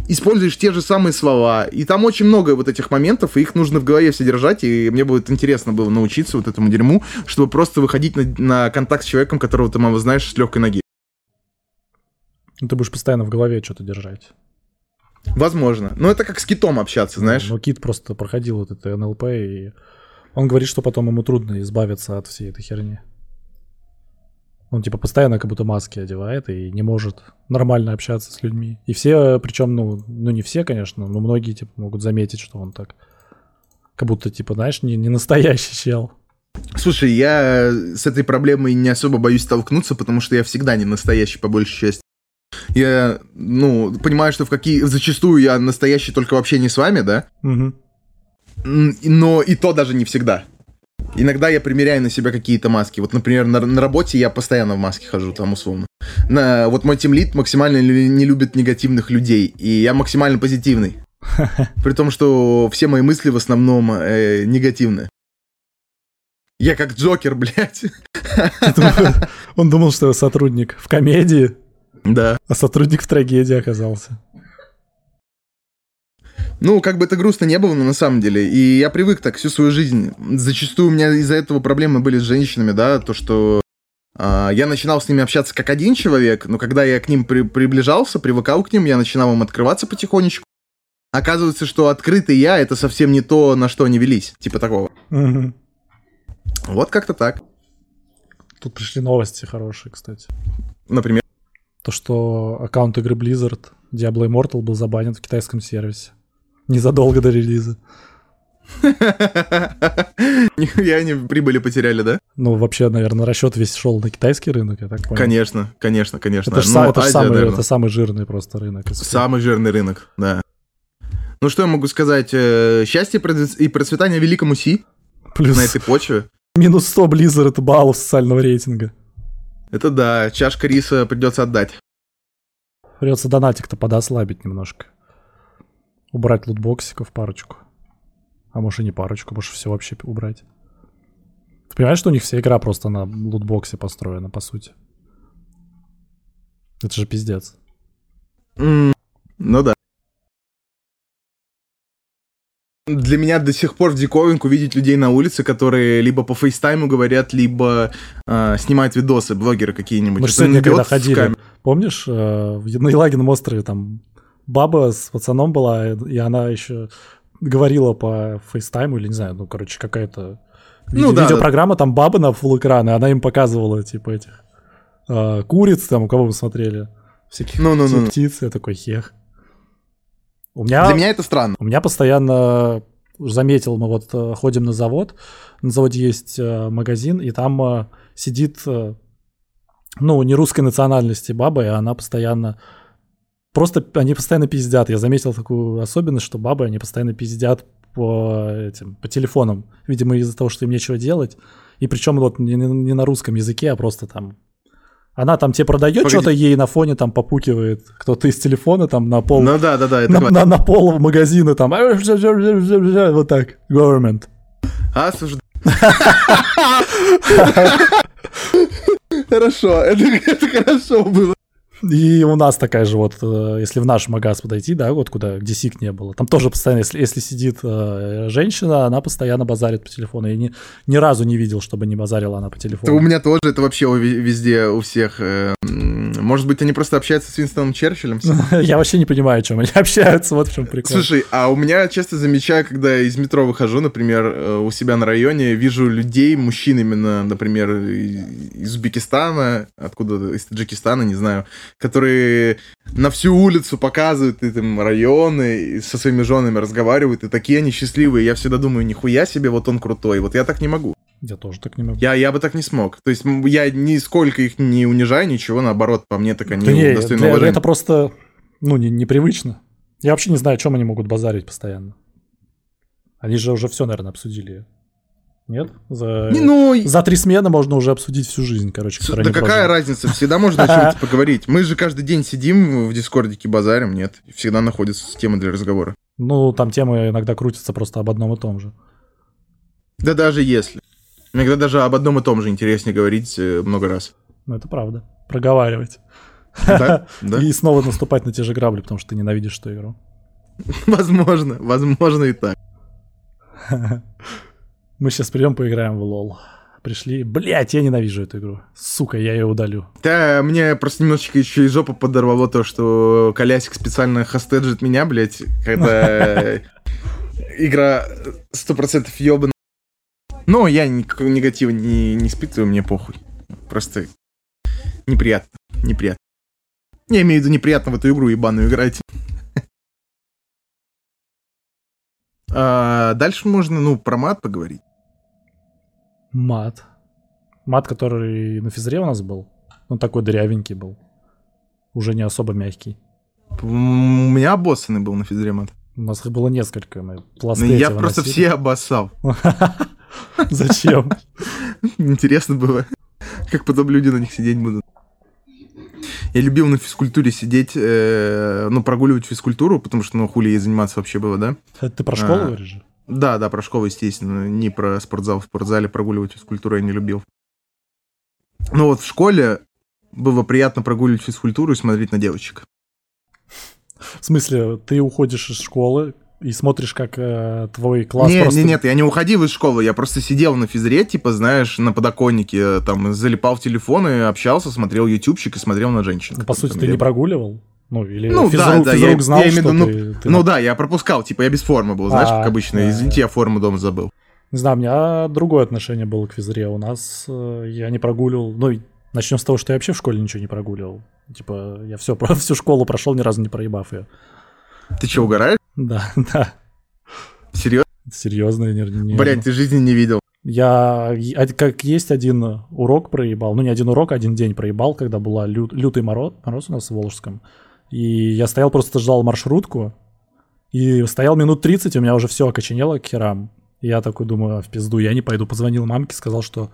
Используешь те же самые слова. И там очень много вот этих моментов, и их нужно в голове все держать, и мне будет интересно было научиться вот этому дерьму, чтобы просто выходить на, на контакт с человеком, которого ты мало знаешь, с легкой ноги. Ну, Ты будешь постоянно в голове что-то держать. Возможно. Но это как с китом общаться, знаешь. Ну, кит просто проходил вот это НЛП, и он говорит, что потом ему трудно избавиться от всей этой херни. Он типа постоянно как будто маски одевает и не может нормально общаться с людьми. И все, причем, ну, ну не все, конечно, но многие типа могут заметить, что он так как будто, типа, знаешь, не, не настоящий чел. Слушай, я с этой проблемой не особо боюсь столкнуться, потому что я всегда не настоящий, по большей части. Я, ну, понимаю, что в какие... Зачастую я настоящий только в общении с вами, да? Угу. Но и то даже не всегда. Иногда я примеряю на себя какие-то маски. Вот, например, на, на работе я постоянно в маске хожу, там условно. На, вот мой тимлит максимально не любит негативных людей, и я максимально позитивный. [LAUGHS] При том, что все мои мысли в основном э, негативные. Я как Джокер, [LAUGHS] блядь. Он думал, что сотрудник в комедии. Да. А сотрудник в трагедии оказался. Ну, как бы это грустно не было, но на самом деле. И я привык так всю свою жизнь. Зачастую у меня из-за этого проблемы были с женщинами, да, то, что э, я начинал с ними общаться как один человек, но когда я к ним при приближался, привыкал к ним, я начинал им открываться потихонечку. Оказывается, что открытый я — это совсем не то, на что они велись. Типа такого. Угу. Вот как-то так. Тут пришли новости хорошие, кстати. Например? То, что аккаунт игры Blizzard Diablo Immortal был забанен в китайском сервисе. Незадолго до релиза. [LAUGHS] Нихуя они прибыли потеряли, да? Ну, вообще, наверное, расчет весь шел на китайский рынок, я так понял. Конечно, конечно, конечно. Это, ну, это, Азия, самый, это самый жирный просто рынок. Самый жирный рынок, да. Ну, что я могу сказать? Э, счастье и процветание великому Си Плюс... на этой почве. Минус 100 Blizzard баллов социального рейтинга. Это да, чашка риса придется отдать. Придется донатик-то подослабить немножко. Убрать лутбоксиков парочку. А может и не парочку, может все вообще убрать. Ты понимаешь, что у них вся игра просто на лутбоксе построена, по сути? Это же пиздец. Mm, ну да. Для меня до сих пор в диковинку видеть людей на улице, которые либо по фейстайму говорят, либо э, снимают видосы, блогеры какие-нибудь. Мы же сегодня когда ходили, помнишь, э, на Елагином острове там баба с пацаном была, и она еще говорила по фейстайму, или не знаю, ну, короче, какая-то ну, виде- да, видеопрограмма, да. там баба на full экрана, она им показывала, типа, этих э, куриц, там, у кого вы смотрели, всяких ну, ну, ну. птиц, я такой, хех. У меня, Для меня это странно. У меня постоянно заметил, мы вот э, ходим на завод, на заводе есть э, магазин, и там э, сидит, ну, не русской национальности баба, и она постоянно, просто они постоянно пиздят. Я заметил такую особенность, что бабы, они постоянно пиздят по этим, по телефонам, видимо, из-за того, что им нечего делать. И причем вот не, не на русском языке, а просто там она там тебе продает что-то, ей на фоне там попукивает кто-то из телефона там на пол. Ну да, да, да. Это на, на, на пол магазина там. Вот так. Government. Осуждаю. [LAUGHS] [LAUGHS] Хорошо, это, это хорошо было. И у нас такая же вот, э, если в наш магаз подойти, да, вот куда, где сик не было, там тоже постоянно, если, если сидит э, женщина, она постоянно базарит по телефону. Я ни, ни разу не видел, чтобы не базарила она по телефону. У меня тоже, это вообще везде у всех. Может быть, они просто общаются с Винстоном Черчиллем? [LAUGHS] Я вообще не понимаю, о чем они [LAUGHS] общаются, вот в чем прикол. Слушай, а у меня часто замечаю, когда из метро выхожу, например, э, у себя на районе, вижу людей, мужчин именно, например, из Узбекистана, откуда, из Таджикистана, не знаю, которые на всю улицу показывают и, там, районы, и со своими женами разговаривают, и такие они счастливые. Я всегда думаю, нихуя себе, вот он крутой. Вот я так не могу. Я тоже так не могу. Я, я бы так не смог. То есть я нисколько их не унижаю, ничего, наоборот, по мне так они да не, достойны уважения. Это просто, ну, не, непривычно. Я вообще не знаю, о чем они могут базарить постоянно. Они же уже все, наверное, обсудили. Нет? За, ну, за три смены можно уже обсудить всю жизнь, короче. Да какая прожили. разница? Всегда можно о чем-то [LAUGHS] поговорить. Мы же каждый день сидим в дискордике, базарим, нет? Всегда находится тема для разговора. Ну, там темы иногда крутятся просто об одном и том же. Да даже если. Иногда даже об одном и том же интереснее говорить э, много раз. Ну, это правда. Проговаривать. Да, [LAUGHS] да. И снова наступать на те же грабли, потому что ты ненавидишь эту игру. [LAUGHS] Возможно, возможно и так. [LAUGHS] Мы сейчас придем поиграем в лол. пришли. Блять, я ненавижу эту игру. Сука, я ее удалю. Да, мне просто немножечко еще и жопу подорвало то, что Колясик специально хостеджит меня, блядь, когда игра 100% ебаная. Но я никакого негатива не, не испытываю, мне похуй. Просто неприятно, неприятно. Я имею в виду неприятно в эту игру ебаную играть. [LAUGHS] А, дальше можно, ну, про мат поговорить. Мат. Мат, который на физре у нас был. Он такой дырявенький был. Уже не особо мягкий. У меня обоссанный был на физре мат. У нас их было несколько. Мы пласты ну, я просто носили. все обоссал. [LAUGHS] [LAUGHS] Зачем? Интересно было, как потом люди на них сидеть будут. Я любил на физкультуре сидеть, э, ну, прогуливать физкультуру, потому что, ну, хули ей заниматься вообще было, да? Это ты про школу а, говоришь? Да, да, про школу, естественно, не про спортзал. В спортзале прогуливать физкультуру я не любил. Но вот в школе было приятно прогуливать физкультуру и смотреть на девочек. В смысле, ты уходишь из школы, и смотришь, как э, твой класс нет, просто... Нет, нет, я не уходил из школы, я просто сидел на физре, типа, знаешь, на подоконнике, э, там, залипал в телефон и общался, смотрел ютубчик и смотрел на женщин. Ну, по сути, ты не прогуливал? Ну, или ну, физрук, да, да, физрук я, знал, я, что ну, ты, ты... Ну да, я пропускал, типа, я без формы был, знаешь, а, как обычно. Да. Извините, я форму дома забыл. Не знаю, у меня другое отношение было к физре. У нас э, я не прогуливал, ну, начнем с того, что я вообще в школе ничего не прогуливал. Типа, я все, [LAUGHS] всю школу прошел, ни разу не проебав ее. Ты что, угораешь? Да, [LAUGHS] да. Серьезно? Серьезно, не, не... Блять, ты жизни не видел. Я как есть один урок проебал, ну не один урок, один день проебал, когда была лю, лютый мороз, мороз у нас в Волжском. И я стоял, просто ждал маршрутку, и стоял минут 30, у меня уже все окоченело к херам. И я такой думаю, а в пизду, я не пойду. Позвонил мамке, сказал, что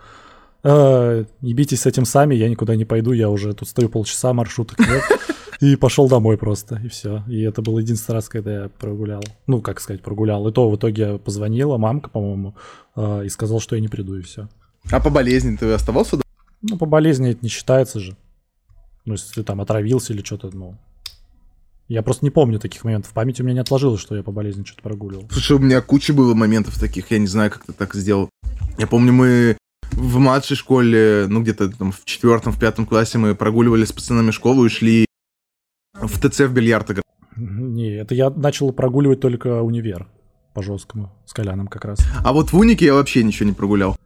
э, не битесь с этим сами, я никуда не пойду, я уже тут стою полчаса, маршруток нет. И пошел домой просто, и все. И это был единственный раз, когда я прогулял. Ну, как сказать, прогулял. И то в итоге позвонила мамка, по-моему, э, и сказал, что я не приду, и все. А по болезни ты оставался? Ну, по болезни это не считается же. Ну, если ты там отравился или что-то, ну... Я просто не помню таких моментов. В памяти у меня не отложилось, что я по болезни что-то прогуливал. Слушай, у меня куча было моментов таких, я не знаю, как ты так сделал. Я помню, мы в младшей школе, ну где-то там в четвертом, в пятом классе мы прогуливали с пацанами школу и шли в ТЦ в бильярд играть? Не, это я начал прогуливать только универ по жесткому, с Коляном как раз. А вот в унике я вообще ничего не прогулял.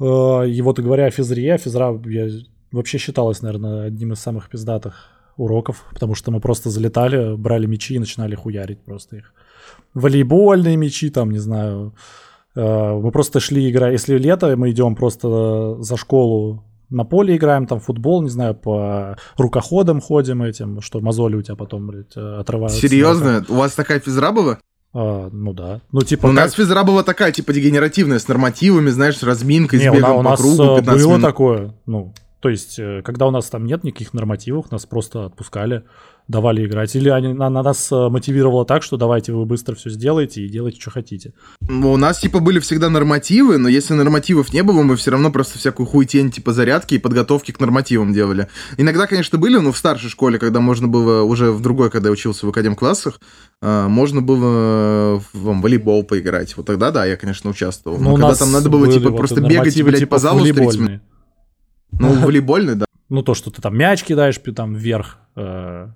Э, и вот говоря о физре, физра я вообще считалась, наверное, одним из самых пиздатых уроков, потому что мы просто залетали, брали мячи и начинали хуярить просто их. Волейбольные мячи, там, не знаю. Э, мы просто шли играть. Если лето, мы идем просто за школу на поле играем, там футбол, не знаю, по рукоходам ходим этим, что мозоли у тебя потом, блядь, э, отрываются. Серьезно? У вас такая физра была? А, ну да. Ну, типа, у как... нас физра была такая, типа, дегенеративная, с нормативами, знаешь, с разминкой, не, с бегом у, по кругу. 15 было минут. такое, ну, то есть, э, когда у нас там нет никаких нормативов, нас просто отпускали давали играть. Или они, на, на нас э, мотивировало так, что давайте вы быстро все сделаете и делайте, что хотите. У нас, типа, были всегда нормативы, но если нормативов не было, мы все равно просто всякую хуйтень, типа, зарядки и подготовки к нормативам делали. Иногда, конечно, были, но в старшей школе, когда можно было, уже в другой, когда я учился в академ-классах, э, можно было в волейбол поиграть. Вот тогда, да, я, конечно, участвовал. Но, но когда там надо было, типа, вот просто бегать, блядь, типа, по залу с 30 минут. Ну, [LAUGHS] волейбольный, да. Ну, то, что ты там мяч кидаешь там вверх, э,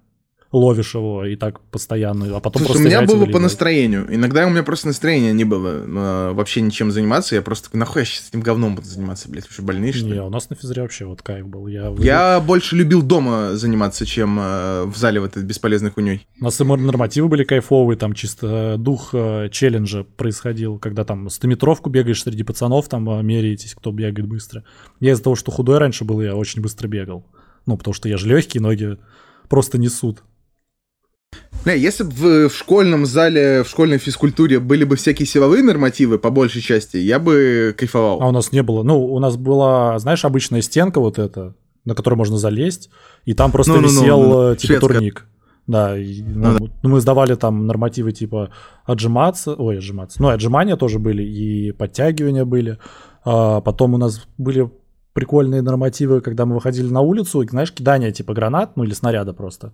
ловишь его и так постоянно, а потом Слушай, просто у меня было по настроению. Иногда у меня просто настроения не было э, вообще ничем заниматься. Я просто, нахуй я сейчас этим говном буду заниматься, блядь, вообще больный, что ли? Не, у нас на физре вообще вот кайф был. Я, я больше любил дома заниматься, чем э, в зале в этой бесполезной хуйней. У нас и нормативы были кайфовые, там чисто дух э, челленджа происходил, когда там стометровку бегаешь среди пацанов, там э, меряетесь, кто бегает быстро. Я из-за того, что худой раньше был, я очень быстро бегал. Ну, потому что я же легкий, ноги просто несут. Не, если бы в, школьном зале, в школьной физкультуре были бы всякие силовые нормативы, по большей части, я бы кайфовал. А у нас не было. Ну, у нас была, знаешь, обычная стенка вот эта, на которую можно залезть, и там просто ну, висел, ну, ну, ну. типа, Шведская. турник. Да, и, ну, ну, да. мы сдавали там нормативы типа отжиматься, ой, отжиматься, ну, отжимания тоже были, и подтягивания были. А потом у нас были прикольные нормативы, когда мы выходили на улицу, и, знаешь, кидание типа гранат, ну, или снаряда просто.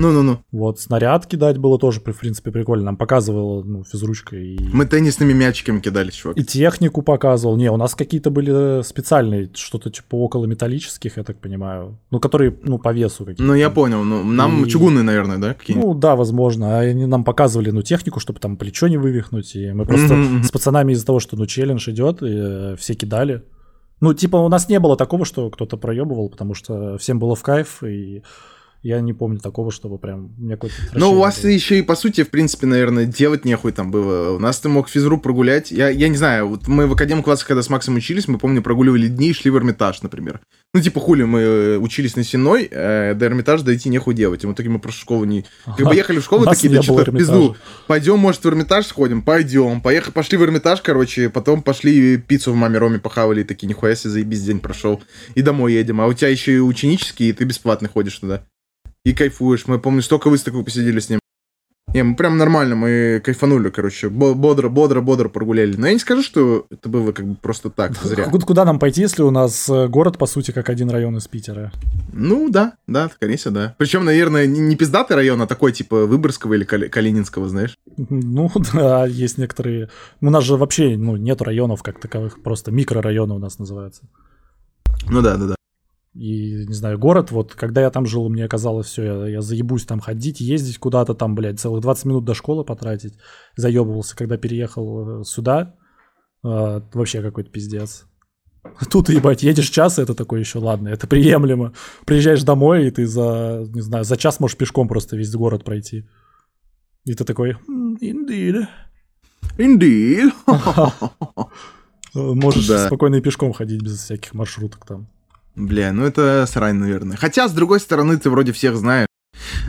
Ну-ну-ну. Вот, снаряд кидать было тоже, в принципе, прикольно. Нам показывала, ну, физручка и... Мы теннисными мячиками кидали, чувак. И технику показывал. Не, у нас какие-то были специальные, что-то типа около металлических, я так понимаю. Ну, которые, ну, по весу какие-то. Ну, я понял. Ну, нам И- чугунные, наверное, да, какие-нибудь? Ну, да, возможно. А они нам показывали, ну, технику, чтобы там плечо не вывихнуть. И мы просто с пацанами из-за того, что, ну, челлендж идет, и э, все кидали. Ну, типа, у нас не было такого, что кто-то проебывал, потому что всем было в кайф, и я не помню такого, чтобы прям у меня какой-то... Ну, у вас было. еще и, по сути, в принципе, наверное, делать нехуй там было. У нас ты мог физру прогулять. Я, я не знаю, вот мы в академ классах, когда с Максом учились, мы, помню, прогуливали дни и шли в Эрмитаж, например. Ну, типа, хули, мы э, учились на Сеной, э, до Эрмитажа дойти нехуй делать. И в итоге мы просто школу не... Как бы ехали в школу, такие, да что-то Эрмитажа. пизду. Пойдем, может, в Эрмитаж сходим? Пойдем. Поехали, пошли в Эрмитаж, короче, потом пошли пиццу в маме Роме похавали, и такие, нихуя себе, заебись, день прошел. И домой едем. А у тебя еще и ученический, и ты бесплатно ходишь туда. И кайфуешь. Мы, помню, столько выставок посидели с ним. Не, мы прям нормально, мы кайфанули, короче. Бо- Бодро, бодро, бодро прогуляли. Но я не скажу, что это было как бы просто так, зря. Куда, куда нам пойти, если у нас э, город, по сути, как один район из Питера? Ну, да, да, всего, да. Причем, наверное, не пиздатый район, а такой, типа, Выборгского или Кали- Калининского, знаешь. Ну, [LAUGHS] да, есть некоторые... У нас же вообще, ну, нет районов как таковых, просто микрорайоны у нас называются. Ну да, да, да. И, не знаю, город, вот, когда я там жил, мне казалось, все, я, я заебусь там ходить, ездить куда-то там, блядь, целых 20 минут до школы потратить. Заебывался, когда переехал э, сюда. Э, вообще какой-то пиздец. Тут, ебать, едешь час, и это такое еще, ладно, это приемлемо. Приезжаешь домой, и ты за, не знаю, за час можешь пешком просто весь город пройти. И ты такой, «М, indeed. Indeed. [LAUGHS] Можешь Да. спокойно и пешком ходить без всяких маршруток там. Бля, ну это срань, наверное. Хотя, с другой стороны, ты вроде всех знаешь.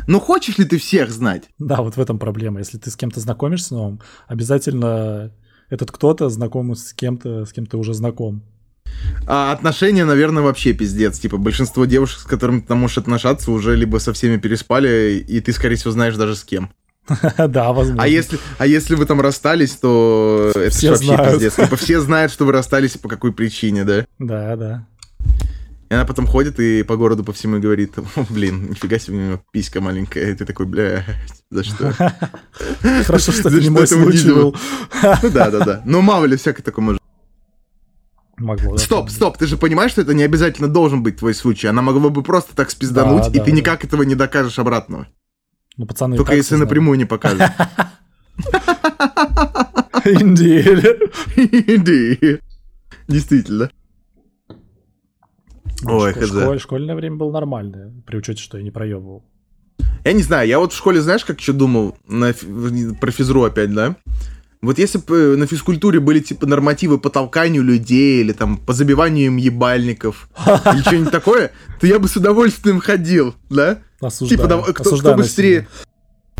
Ну хочешь ли ты всех знать? Да, вот в этом проблема. Если ты с кем-то знакомишься новым, обязательно этот кто-то знаком с кем-то, с кем ты уже знаком. А отношения, наверное, вообще пиздец. Типа, большинство девушек, с которыми ты там можешь отношаться, уже либо со всеми переспали, и ты, скорее всего, знаешь даже с кем. [LAUGHS] Да, возможно. А если, а если вы там расстались, то это Все вообще знают. пиздец. Типа, все знают, что вы расстались по какой причине, да? [LAUGHS] Да, да. И она потом ходит и по городу по всему говорит, «О, блин, нифига себе, у него писька маленькая. И ты такой, бля, за что? [LAUGHS] Хорошо, что это не мой случай был. Ну да, да, да. Но мало ли всякое такое может. Могло, да. Стоп, стоп, ты же понимаешь, что это не обязательно должен быть твой случай. Она могла бы просто так спиздануть, Да, и да, ты да. никак этого не докажешь обратного. Ну, пацаны Только если знают. напрямую не покажешь. [LAUGHS] Индель. [LAUGHS] Иди. Действительно. Ой, Шко- хз. школь- Школьное время было нормальное, при учете, что я не проебывал. Я не знаю, я вот в школе, знаешь, как еще думал на про физру опять, да? Вот если бы на физкультуре были типа нормативы по толканию людей или там по забиванию им ебальников или что-нибудь такое, то я бы с удовольствием ходил, да? Осуждаю. Типа, кто, кто быстрее...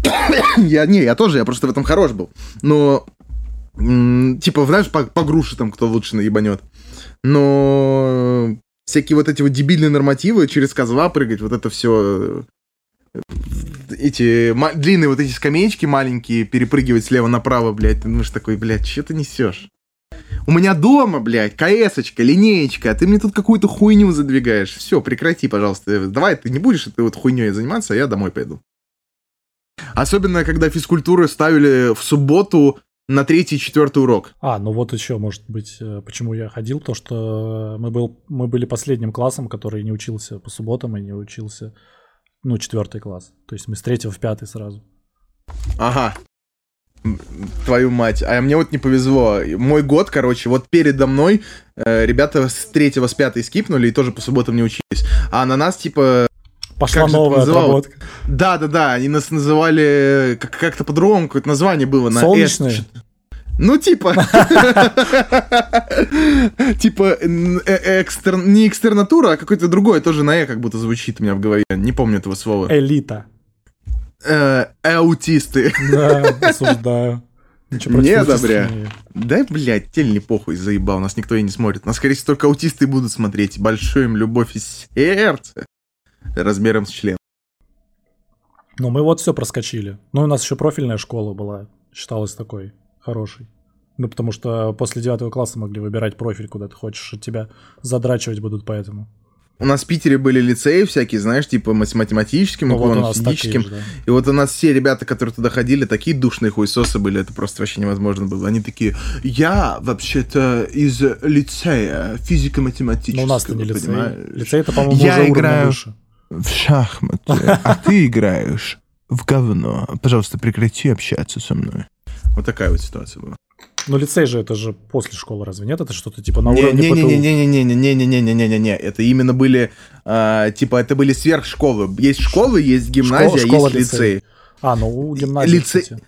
[COUGHS] я, не, я тоже, я просто в этом хорош был. Но, типа, знаешь, по, по груше там кто лучше наебанет. Но всякие вот эти вот дебильные нормативы, через козла прыгать, вот это все... Эти ма- длинные вот эти скамеечки маленькие, перепрыгивать слева направо, блядь, ты думаешь такой, блядь, что ты несешь? У меня дома, блядь, КС-очка, линеечка, а ты мне тут какую-то хуйню задвигаешь. Все, прекрати, пожалуйста. Давай, ты не будешь этой вот хуйней заниматься, а я домой пойду. Особенно, когда физкультуру ставили в субботу на третий и четвертый урок. А, ну вот еще, может быть, э, почему я ходил, то что мы, был, мы были последним классом, который не учился по субботам и не учился, ну, четвертый класс. То есть мы с третьего в пятый сразу. Ага. Твою мать. А мне вот не повезло. Мой год, короче, вот передо мной э, ребята с третьего, с пятой скипнули и тоже по субботам не учились. А на нас, типа, Пошла Как новая отработка. да-да-да, они нас называли как- как-то по-другому, какое-то название было. На. Солнечные? Чё- Ну, типа... [LAUGHS] Типа, э- не экстернатура, а какое-то другое, тоже на «э» как будто звучит у меня в голове. Не помню этого слова. Элита. Э, Аутисты. Да, осуждаю. Не одобряю. Да, блядь, тель не похуй, заебал, нас никто и не смотрит. Нас, скорее всего, только аутисты будут смотреть. Большую им любовь из сердца. Размером с член. Ну, мы вот все проскочили. Ну, у нас еще профильная школа была, считалась такой хорошей. Ну, потому что после девятого класса могли выбирать профиль, куда ты хочешь, тебя задрачивать будут поэтому. у нас в Питере были лицеи всякие, знаешь, типа математическим Ну, вот уклоном, нас физическим. же, да. И вот у нас все ребята, которые туда ходили, такие душные хуесосы были, это просто вообще невозможно было. Они такие, я вообще-то из лицея физико-математического, Ну, у нас-то не лицей. понимаешь? Лицей это, по-моему, Я уже играю- выше. В шахматы. А ты играешь в говно. Пожалуйста, прекрати общаться со мной. Вот такая вот ситуация была. Ну, лицей же это же после школы, разве нет? Это что-то типа на уровне ПТУ. Не-не-не-не-не-не-не-не-не-не-не. Это именно были, а, типа, это были сверхшколы. Есть школы, есть гимназия, школа, есть лицей. лицей. А, ну, у гимназии, Лицей- кстати.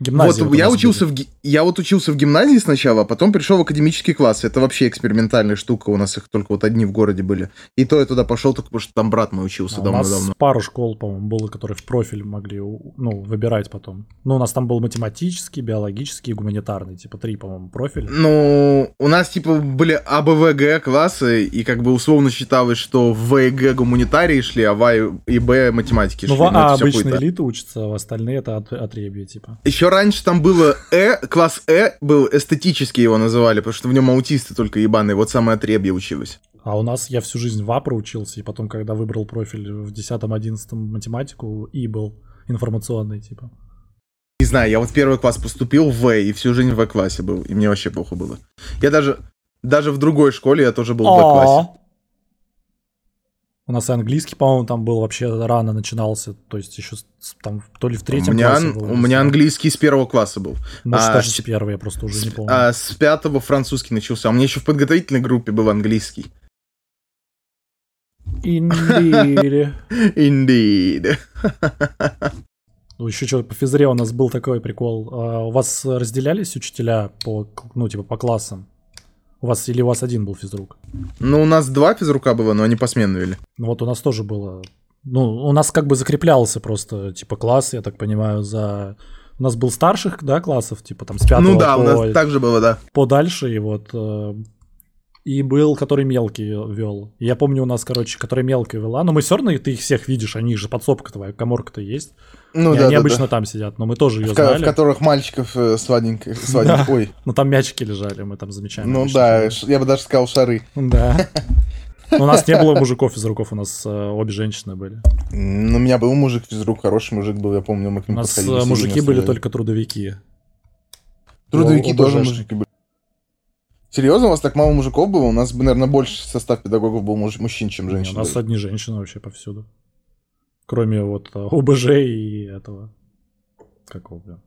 Гимназия вот я учился в я вот учился в гимназии сначала, а потом пришел в академический класс. Это вообще экспериментальная штука. У нас их только вот одни в городе были. И то я туда пошел только потому, что там брат мой учился А у нас давно-давно. пару школ, по-моему, было, которые в профиль могли ну, выбирать потом. Ну, у нас там был математический, биологический и гуманитарный. Типа три, по-моему, профиля. Ну, у нас, типа, были АБВГ классы, и как бы условно считалось, что в В и Г гуманитарии шли, а В и- Б математики Ну, шли. в Ну, А обычно хуета. элиты учатся, а остальные это от, отребье, типа. Еще раньше там было Э, класс Э был эстетический его называли, потому что в нем аутисты только ебаные, вот самое отребье училось. А у нас я всю жизнь в А проучился, и потом, когда выбрал профиль в 10-11 математику, И был информационный, типа. Не знаю, я вот в первый класс поступил в В, и всю жизнь в В классе был, и мне вообще плохо было. Я даже, даже в другой школе я тоже был в В классе. У нас и английский, по-моему, там был вообще рано начинался, то есть еще с- там то ли в У третьем меня, классе был. у меня английский с первого класса был. Может, а, даже с- с первого, я просто уже не помню. А с пятого французский начался. А у меня еще в подготовительной группе был английский. Indeed. [LAUGHS] Ну, еще что по физре у нас был такой прикол. А, У вас разделялись учителя по, ну, типа, по классам? У вас или у вас один был физрук? Ну, у нас два физрука было, но они посменно вели. Ну, вот у нас тоже было... Ну, у нас как бы закреплялся просто, типа, класс, я так понимаю, за... У нас был старших, да, классов, типа, там, с пятого Ну да, у по, нас так же было, да. по дальше, и вот... И был, который мелкий вел. Я помню, у нас, короче, который мелкий вела. Но мы все равно, ты их всех видишь, они же подсобка твоя, коморка-то есть. Ну и да, они да, обычно да. там сидят, но мы тоже ее В, ко- в знали. которых мальчиков э, сладеньких, [LAUGHS] сладеньких. Ой, Ну там мячики лежали, мы там замечаем. ну да, я бы даже сказал шары. Да. [LAUGHS] У нас не было мужиков из руков, у нас э, обе женщины были. Ну, у меня был мужик физрук, хороший мужик был, я помню, мы к У нему нас подходили. э, мужики были только трудовики. Трудовики тоже мужики были. Серьезно, у вас так мало мужиков было? У нас, бы, наверное, больше состав педагогов был муж- мужчин, чем женщин. У нас одни женщины вообще повсюду. Кроме вот э, ОБЖ и этого. Какого, бля?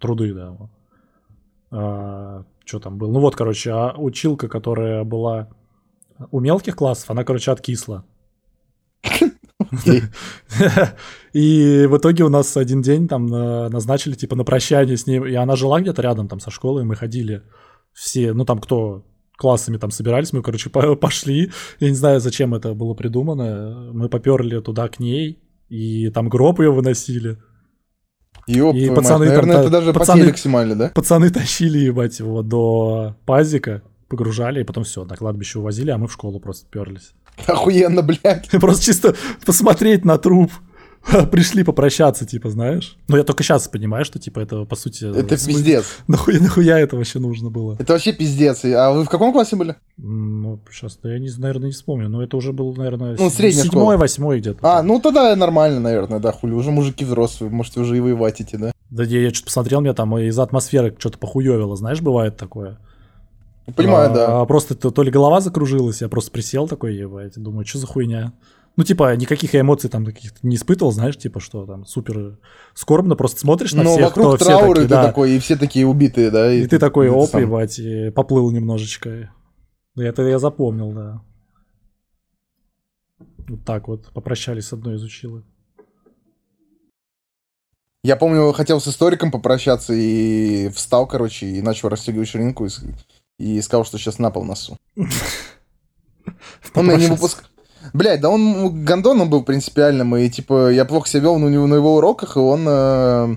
Труды, да. что там было? Ну вот, короче, а училка, которая была у мелких классов, она, короче, откисла. [LAUGHS] И в итоге у нас один день там э, назначили типа на прощание с ней, и она жила где-то рядом там со школой, мы ходили все, ну там кто классами там собирались, мы, короче, [LAUGHS] по- пошли, я не знаю, зачем это было придумано, мы поперли туда к ней, и там гроб ее выносили. Ёб И пацаны мать, там наверное, та- это даже пацаны- снимали, да? Пацаны тащили, ебать, его до пазика, погружали, и потом все, на кладбище увозили, а мы в школу просто перлись. Охуенно, блядь. [LAUGHS] Просто чисто посмотреть на труп. [LAUGHS] Пришли попрощаться, типа, знаешь. Но я только сейчас понимаю, что, типа, это, по сути... Это смы- пиздец. [LAUGHS] Нахуя, нахуя это вообще нужно было? Это вообще пиздец. А вы в каком классе были? Ну, сейчас, да я, не, наверное, не вспомню. Но это уже был, наверное, Ну, средняя седьмой, восьмой где-то. А, ну тогда нормально, наверное, да, хули. Уже мужики взрослые, можете уже и воевать идти, да? Да я, я что-то посмотрел, меня там из-за атмосферы что-то похуевило. Знаешь, бывает такое. Понимаю, А, да. Просто то, то ли голова закружилась, я просто присел такой, ебать, думаю, что за хуйня? Ну, типа, никаких эмоций там каких-то не испытывал, знаешь, типа, что там супер скорбно, просто смотришь на Но всех, вокруг кто трауры все такие, ты да. такой, и все такие убитые, да? И ты такой, это оп, сам- ебать, и поплыл немножечко. И Это я запомнил, да. Вот так вот, попрощались с одной из училок. Я помню, хотел с историком попрощаться и встал, короче, и начал расстегивать ширинку и, и сказал, что сейчас на пол носу. [LAUGHS] Он меня не Попрощаться. Блять, да он гондоном был принципиальным, и типа я плохо себя вел на, него, на его уроках, и он э,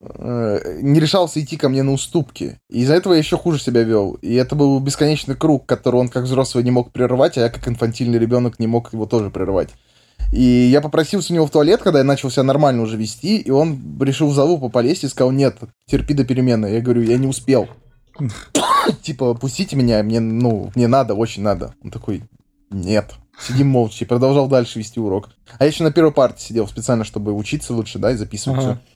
э, не решался идти ко мне на уступки. И из-за этого я еще хуже себя вел. И это был бесконечный круг, который он как взрослый не мог прервать, а я как инфантильный ребенок не мог его тоже прервать. И я попросился у него в туалет, когда я начал себя нормально уже вести, и он решил в залупу полезть и сказал, нет, терпи до перемены. Я говорю, я не успел. [COUGHS] Типа, пустите меня, мне, ну, мне надо, очень надо. Он такой, Нет. Сидим молча и продолжал дальше вести урок. А я еще на первой парте сидел специально, чтобы учиться лучше, да, и записывать ага. все.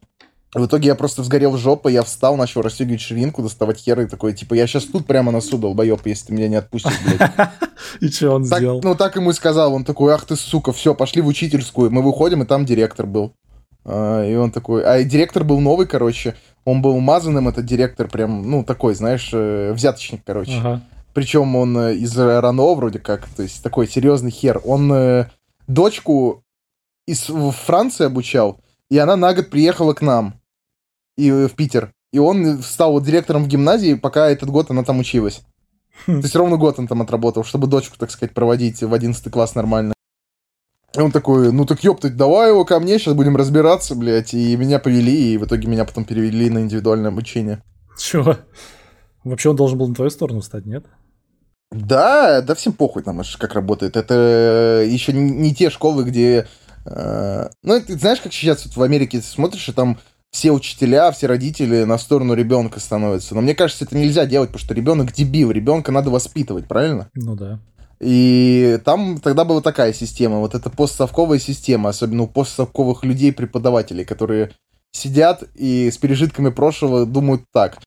В итоге я просто сгорел жопа, я встал, начал расстегивать ширинку, доставать херы такой, типа, я сейчас тут прямо носу, долбоеб, если ты меня не отпустишь, блядь. [LAUGHS] И что он сделал? Ну, так ему и сказал, он такой, ах ты, сука, все, пошли в учительскую. Мы выходим, и там директор был. А, и он такой, а директор был новый, короче, он был умазанным, этот директор прям, ну, такой, знаешь, э, взяточник, короче. Ага. Причем он э, из РАНО вроде как, то есть такой серьезный хер. Он э, дочку из Франции обучал, и она на год приехала к нам и э, в Питер. И он стал вот директором в гимназии, пока этот год она там училась. Хм. То есть ровно год он там отработал, чтобы дочку, так сказать, проводить в 11 класс нормально. И он такой, ну так ёптать, давай его ко мне, сейчас будем разбираться, блядь. И меня повели, и в итоге меня потом перевели на индивидуальное обучение. Чего? Вообще он должен был на твою сторону стать, нет? Да, да всем похуй там, как работает. Это еще не те школы, где... Э, ну, ты знаешь, как сейчас вот в Америке смотришь, и там все учителя, все родители на сторону ребенка становятся. Но мне кажется, это нельзя делать, потому что ребенок дебил, ребенка надо воспитывать, правильно? Ну да. И там тогда была такая система, вот эта постсовковая система, особенно у постсовковых людей, преподавателей, которые сидят и с пережитками прошлого думают так.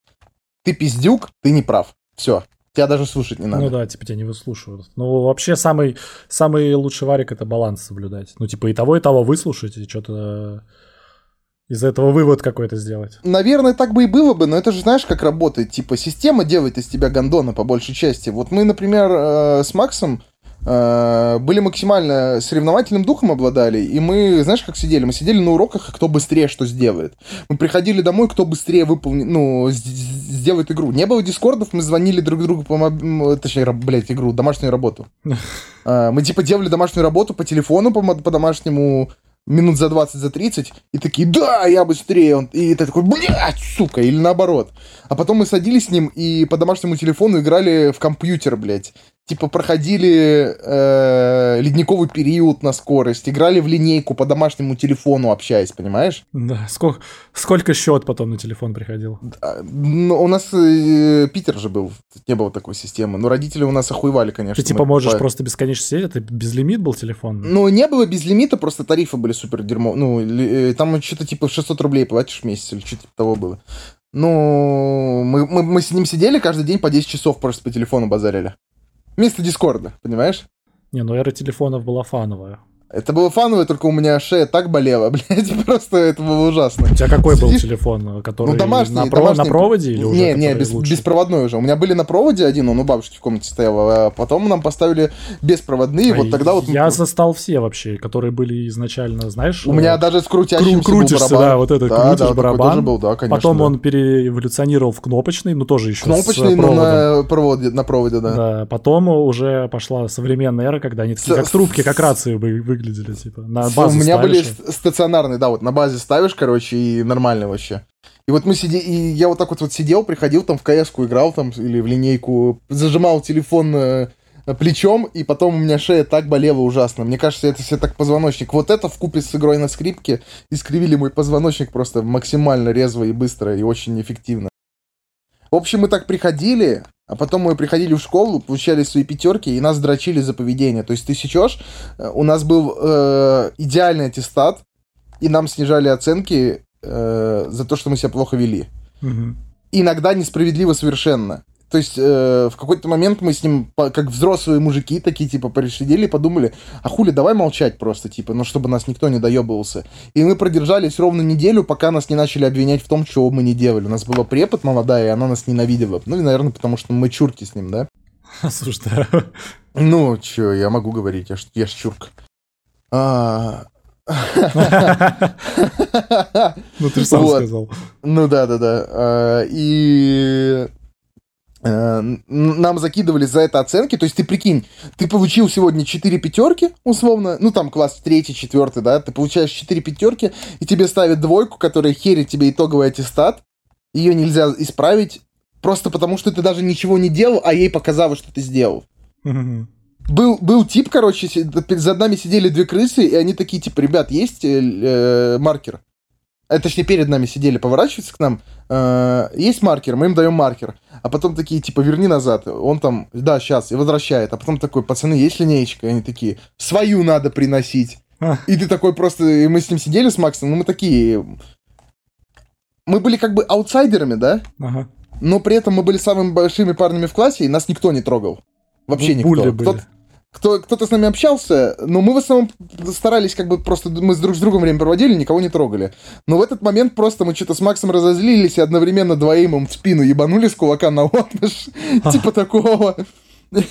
Ты пиздюк, ты не прав. Все, тебя даже слушать не надо. Ну да, типа тебя не выслушивают. Ну вообще самый, самый лучший варик это баланс соблюдать. Ну типа и того, и того выслушать, и что-то из этого вывод какой-то сделать. Наверное, так бы и было бы, но это же знаешь, как работает. Типа система делает из тебя гондона по большей части. Вот мы, например, э, с Максом были максимально соревновательным духом обладали, и мы, знаешь, как сидели? Мы сидели на уроках, кто быстрее что сделает. Мы приходили домой, кто быстрее выполнит, ну, сделает игру. Не было дискордов, мы звонили друг другу по моб... точнее, блядь, игру, домашнюю работу. [LAUGHS] Э, мы, типа, делали домашнюю работу по телефону, по, по домашнему минут за 20, за 30, и такие, да, я быстрее, он, и ты такой, блядь, сука, или наоборот. А потом мы садились с ним и по домашнему телефону играли в компьютер, блядь типа проходили э, ледниковый период на скорость, играли в линейку по домашнему телефону, общаясь, понимаешь? Да, сколько, сколько счет потом на телефон приходил? Да, ну, у нас э, Питер же был, не было такой системы. Но родители у нас охуевали, конечно. Ты типа можешь по... просто бесконечно сидеть, это безлимит был телефон? Ну, не было безлимита, просто тарифы были супер дерьмо. Ну, э, там что-то типа 600 рублей платишь в месяц или что-то типа того было. Ну, мы, мы, мы с ним сидели каждый день по 10 часов просто по телефону базарили. Вместо Дискорда, понимаешь? Не, ну эра телефонов была фановая. Это было фановое, только у меня шея так болела, [LAUGHS] блядь, просто это было ужасно. У тебя какой был телефон, который ну, домашний, на, про... домашний... на проводе или уже? Не, не, без, беспроводной уже. У меня были на проводе один, он у бабушки в комнате стоял, а потом нам поставили беспроводные, а вот тогда вот... Я застал все вообще, которые были изначально, знаешь... У меня э, даже с крутящимся кру- крутишься, был да, вот это, да, крутишь да, барабан. Тоже был, да, конечно, потом да. он переэволюционировал в кнопочный, ну тоже еще Кнопочный, но на проводе, на проводе, да. Да, потом уже пошла современная эра, когда они такие, как трубки, как рации выглядели, типа на базу У меня ставишь. были стационарные, да, вот на базе ставишь, короче, и нормально вообще. И вот мы сидели, и я вот так вот, вот сидел, приходил там в кс играл там, или в линейку, зажимал телефон э, плечом, и потом у меня шея так болела ужасно. Мне кажется, это все так позвоночник. Вот это в купе с игрой на скрипке искривили мой позвоночник просто максимально резво и быстро, и очень эффективно. В общем, мы так приходили, а потом мы приходили в школу, получали свои пятерки, и нас дрочили за поведение. То есть ты сечешь, э, у нас был э, идеальный аттестат, и нам снижали оценки э, за то, что мы себя плохо вели. Угу. Иногда несправедливо совершенно. То есть э, в какой-то момент мы с ним, как взрослые мужики, такие, типа, присидели и подумали, а хули, давай молчать просто, типа, ну, чтобы нас никто не доебывался. И мы продержались ровно неделю, пока нас не начали обвинять в том, чего мы не делали. У нас была препод молодая, и она нас ненавидела. Ну, и, наверное, потому что мы чурки с ним, да? [LAUGHS] Слушай, да. Ну, чё, я могу говорить, я ж, я ж чурк. А, [LAUGHS] ну, ты же сам сказал. Ну, да, да, да. И нам закидывали за это оценки, то есть ты прикинь, ты получил сегодня 4 пятерки, условно, ну там класс 3, 4, да, ты получаешь 4 пятерки, и тебе ставят двойку, которая херит тебе итоговый аттестат, ее нельзя исправить, просто потому что ты даже ничего не делал, а ей показалось, что ты сделал. Был, был тип, короче, за нами сидели две крысы, и они такие, типа, ребят, есть э, э, маркер? А точнее перед нами сидели, поворачиваются к нам, э, есть маркер, мы им даем маркер, а потом такие, типа, верни назад, он там, да, сейчас, и возвращает, а потом такой, пацаны, есть линеечка? И они такие, свою надо приносить. И ты такой просто, и мы с ним сидели с Максом, ну мы такие, мы были как бы аутсайдерами, да, Ага. но при этом мы были самыми большими парнями в классе, и нас никто не трогал. Вообще Ну, никто. были. Кто-то, кто, кто-то с нами общался, но мы в основном старались как бы просто, мы с друг с другом время проводили, никого не трогали. Но в этот момент просто мы что-то с Максом разозлились и одновременно двоим им в спину ебанули с кулака на отмышь, [LAUGHS] типа такого.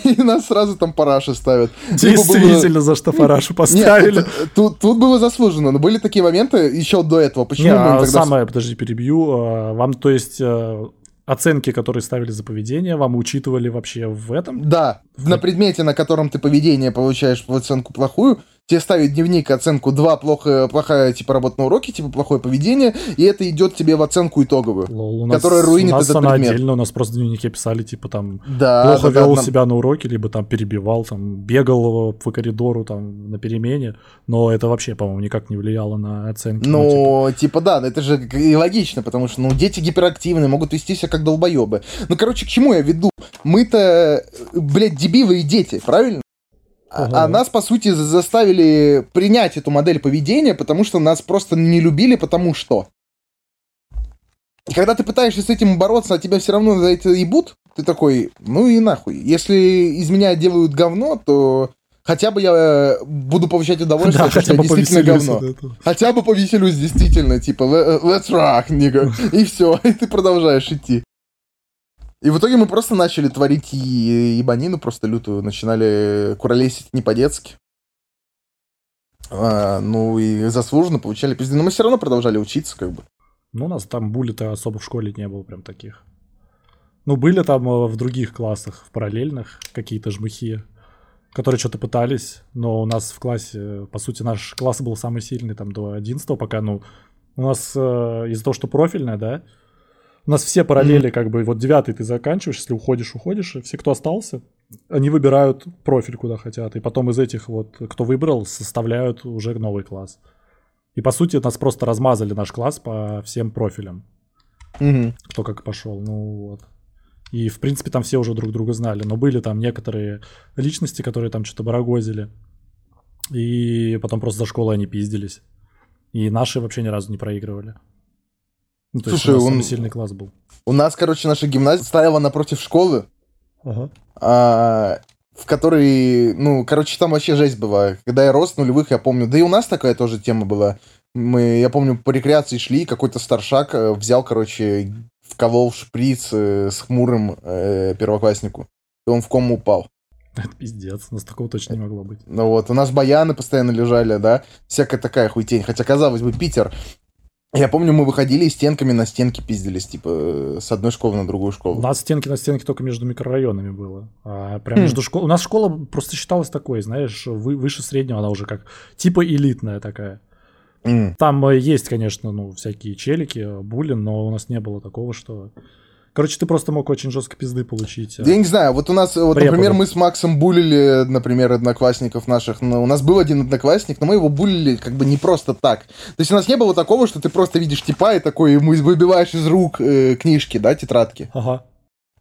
И нас сразу там параши ставят. Либо было- Действительно, за что парашу Нет, поставили. тут, тут- тут было заслуженно, но были такие моменты еще до этого. Почему мы а тогда... самое, подожди, перебью. а, Вам, то есть, э, оценки, которые ставили за поведение, вам учитывали вообще в этом? Да, на предмете, на котором ты поведение получаешь в оценку плохую, тебе ставят дневник оценку 2, плохо, плохая типа работа на уроке, типа плохое поведение, и это идет тебе в оценку итоговую. Лол, у нас, Которая руинит у нас этот она предмет. отдельно, у нас просто в дневнике писали, типа, там, Да, плохо да, да, вел нам- себя на уроке, либо там перебивал, там, бегал по коридору, там, на перемене, но это вообще, по-моему, никак не влияло на оценки. ну, типа. Ну, типа, да, это же и логично, потому что, ну, дети гиперактивные, могут вести себя как долбоебы. Ну, короче, к чему я веду? Мы-то, блядь, дебилы и дети, правильно? А, Ага. а нас, по сути, за- заставили принять эту модель поведения, потому что нас просто не любили, потому что. И когда ты пытаешься с этим бороться, а тебя все равно за это ебут, ты такой, ну и нахуй. Если из меня делают говно, то хотя бы я э, буду получать удовольствие, Да, что я действительно говно. Хотя бы повеселюсь, действительно, типа, «Let- let's rock, nigga. [LAUGHS] И все, и ты продолжаешь идти. И в итоге мы просто начали творить ебанину просто лютую, начинали куролесить не по-детски. А, ну и заслуженно получали пизды, но мы все равно продолжали учиться, как бы. Ну, у нас там були-то особо в школе не было прям таких. Ну, были там э, в других классах, в параллельных, какие-то жмыхи, которые что-то пытались, но у нас в классе, по сути, наш класс был самый сильный там до 11 пока, ну, у нас э, из-за того, что профильное, да, у нас все параллели, как бы, вот девятый ты заканчиваешь, если уходишь, уходишь, и все, кто остался, они выбирают профиль, куда хотят, и потом из этих вот, кто выбрал, составляют уже новый класс. И, по сути, нас просто размазали наш класс по всем профилям Мгм. кто как пошел, ну вот. И, в принципе, там все уже друг друга знали, но были там некоторые личности, которые там что-то барагозили. И потом просто за школой они пиздились. И наши вообще ни разу не проигрывали. Ну, то есть Слушай, у нас он- сильный класс был. У нас, короче, наша гимназия стояла напротив школы, Ага. а, в которой, ну, короче, там вообще жесть была. Когда я рос нулевых, я помню, да и у нас такая тоже тема была. Мы, я помню, по рекреации шли, какой-то старшак э, взял, короче, вколол шприц э, с хмурым э, первокласснику. И он в кому упал. Это пиздец, у нас такого точно не могло быть. Ну вот, у нас баяны постоянно лежали, да, всякая такая хуйтень. Хотя, казалось бы, Питер. Я помню, мы выходили и стенками на стенки пиздились, типа, э, с одной школы на другую У школу. нас стенки на стенке только между микрорайонами было. А прям Хм. между школ... У нас школа просто считалась такой, знаешь, вы- выше среднего, она уже как типа элитная такая. Там э, есть, конечно, ну, всякие челики, э, буллин, но у нас не было такого, что... Короче, ты просто мог очень жестко пизды получить. Да я не знаю, вот у нас, вот, Преподы. например, мы с Максом булили, например, одноклассников наших. Но у нас был один одноклассник, но мы его булили как бы не просто так. То есть у нас не было такого, что ты просто видишь типа и такой ему выбиваешь из рук э, книжки, да, тетрадки. Ага.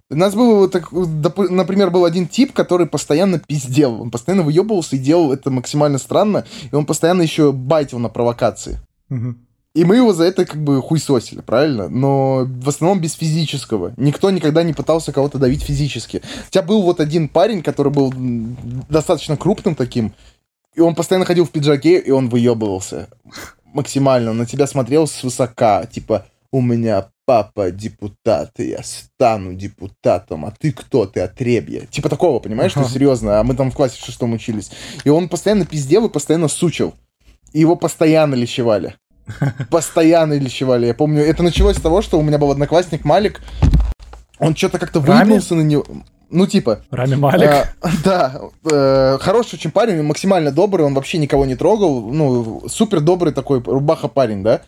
У нас был, вот так, например, был один тип, который постоянно пиздел. Он постоянно выебывался и делал это максимально странно. И он постоянно еще байтил на провокации. Мгм. И мы его за это как бы хуесосили, правильно? Но в основном без физического. Никто никогда не пытался кого-то давить физически. У тебя был вот один парень, который был достаточно крупным таким, и он постоянно ходил в пиджаке, и он выебывался максимально. Он на тебя смотрел свысока, типа, у меня папа депутат, и я стану депутатом, а ты кто? Ты отребья. Типа такого, понимаешь, что Ага. серьезно, а мы там в классе в шестом учились. И он постоянно пиздел и постоянно сучил. И его постоянно лещевали. [LAUGHS] Постоянно лещевали. Я помню, это началось с того, что у меня был одноклассник Малик. Он что-то как-то Рами? выебнулся на него. Ну, типа. Рами Малик. э, [LAUGHS] да, э, хороший очень парень, максимально добрый, он вообще никого не трогал. Ну, супер добрый такой рубаха парень, да.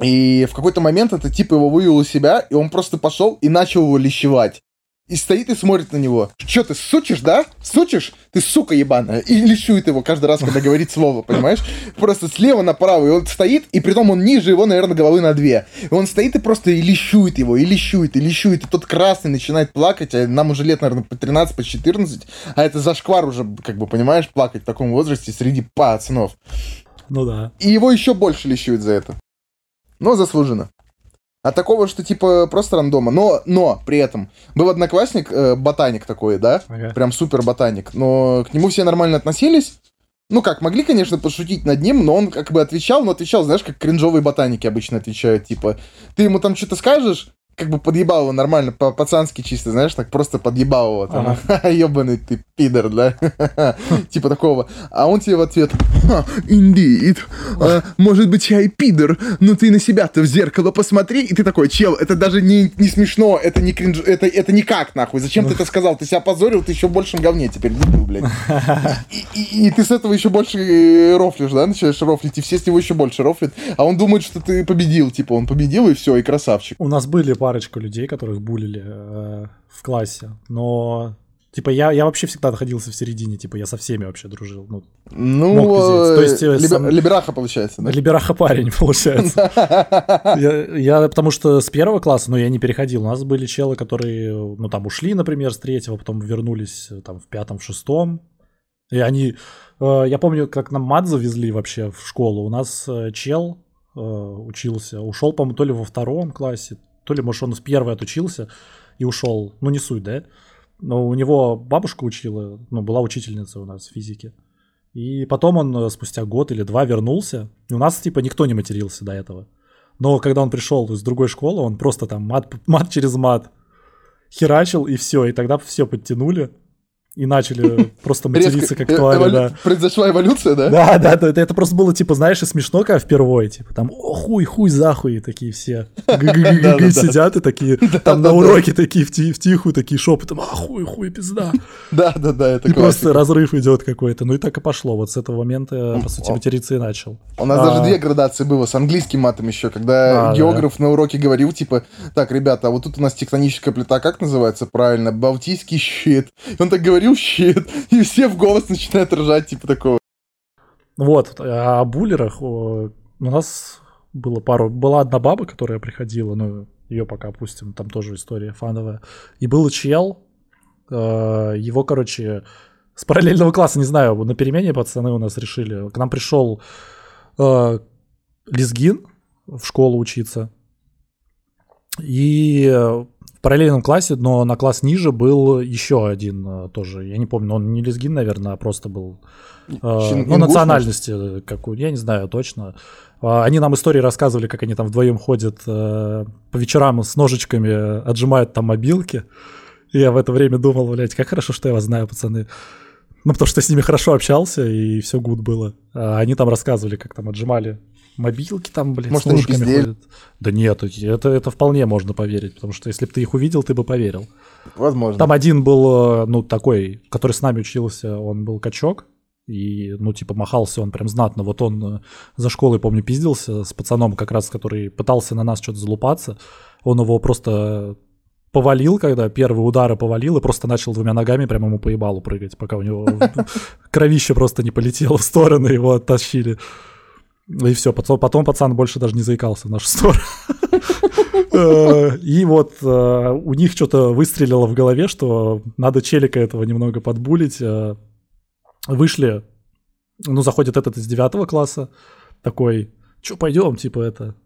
И в какой-то момент этот тип его вывел из себя, и он просто пошел и начал его лещевать. И стоит и смотрит на него. Че ты, сучишь, да? Сучишь? Ты сука ебаная. И лещует его каждый раз, когда говорит слово, понимаешь? Просто слева направо, и он стоит, и притом он ниже его, наверное, головы на две. И он стоит и просто и лещует его, и лещует, и лещует, и тот красный начинает плакать, а нам уже лет, наверное, по 13, по 14, а это зашквар уже, как бы, понимаешь, плакать в таком возрасте среди пацанов. Ну да. И его еще больше лещуют за это. Но заслуженно. А такого, что типа просто рандома. Но, но при этом был одноклассник, э, ботаник такой, да? Ага. Прям супер ботаник. Но к нему все нормально относились. Ну как, могли, конечно, пошутить над ним, но он как бы отвечал, но отвечал, знаешь, как кринжовые ботаники обычно отвечают, типа, ты ему там что-то скажешь, как бы подъебал его нормально, по-пацански чисто, знаешь, так просто подъебал его, там, [LAUGHS] ебаный ты пидор, да, [LAUGHS] типа такого. А он тебе в ответ, «Ха, indeed, А, может быть, я и пидор, но ты на себя-то в зеркало посмотри, и ты такой, чел, это даже не, не смешно, это не кринж, это, это никак, нахуй, зачем ты это сказал, ты себя позорил, ты еще в большем говне теперь, дебил, блядь. [LAUGHS] И, и- и ты с этого еще больше э, рофлишь, да, начинаешь рофлить, и все с него еще больше рофлят, а он думает, что ты победил, типа, он победил, и все, и красавчик. У нас были парочка людей, которых булили э, в классе, но типа я, я вообще всегда находился в середине, типа я со всеми вообще дружил. Ну, Ну. То э, есть, э, либе- сам- либераха получается, да? либераха парень, [LAUGHS] получается. [LAUGHS] я, я потому что с первого класса, ну, я не переходил. У нас были челы, которые, ну, там ушли, например, с третьего, потом вернулись э, там в пятом, в шестом. И они... э, я помню, как нам мат завезли вообще в школу. У нас э, чел э, учился, ушел, по-моему, то ли во втором классе, то ли, может, он с первой отучился и ушел. Ну, не суть, да? Но у него бабушка учила, ну, была учительница у нас физики. И потом он э, спустя год или два вернулся. И у нас, типа, никто не матерился до этого. Но когда он пришел из другой школы, он просто там мат, мат через мат херачил, и все. И тогда все подтянули и начали [LAUGHS] просто материться как э- твари, да. Произошла эволюция, да? Да, да, да, это, просто было, типа, знаешь, и смешно, когда впервые, типа, там, о, хуй, хуй, захуй, такие все [LAUGHS] сидят и такие, [LAUGHS] там на уроке такие в ти- в тихую, такие шепотом, а, хуй, хуй, пизда. Да, да, да, это И просто разрыв идет какой-то. Ну и так и пошло. Вот с этого момента, по сути, материться и начал. У нас А. даже две градации было с английским матом еще, когда А, да. географ на уроке говорил, типа, так, ребята, а вот тут у нас тектоническая плита, как называется правильно? Балтийский щит. Он так говорил щит, [LAUGHS] и все в голос начинают ржать, типа такого. Вот, а о буллерах у нас было пару... Была одна баба, которая приходила, ну, ее пока опустим, там тоже история фановая. И был чел, э, его, короче, с параллельного класса, не знаю, на перемене пацаны у нас решили. К нам пришел э, Лизгин в школу учиться. И э, параллельном классе, но на класс ниже был еще один э, тоже. Я не помню, он не Лизгин, наверное, а просто был э, Чин- ну, национальности какую, я не знаю точно. А, Они нам истории рассказывали, как они там вдвоем ходят э, по вечерам с ножичками, отжимают там мобилки. И я в это время думал, блядь, как хорошо, что я вас знаю, пацаны. Ну, потому что я с ними хорошо общался, и все гуд было. А они там рассказывали, как там отжимали мобилки там, блядь, Может, с пиздели? ходят. Да нет, это, это вполне можно поверить, потому что если бы ты их увидел, ты бы поверил. Возможно. Там один был, э, ну, такой, который с нами учился, он был качок, и, ну, типа, махался он прям знатно. Вот он э, за школой, помню, пиздился с пацаном, как раз, который пытался на нас что-то залупаться. Он его просто повалил, когда первые удары повалил, и просто начал двумя ногами прямо ему по ебалу прыгать, пока у него [LAUGHS] кровище просто не полетело в стороны, его оттащили. И все, потом, потом пацан больше даже не заикался в нашу сторону. Э, И вот э, у них что-то выстрелило в голове, что надо челика этого немного подбулить. Э, Вышли, ну, заходит этот из девятого класса, такой, что, пойдем, типа, это,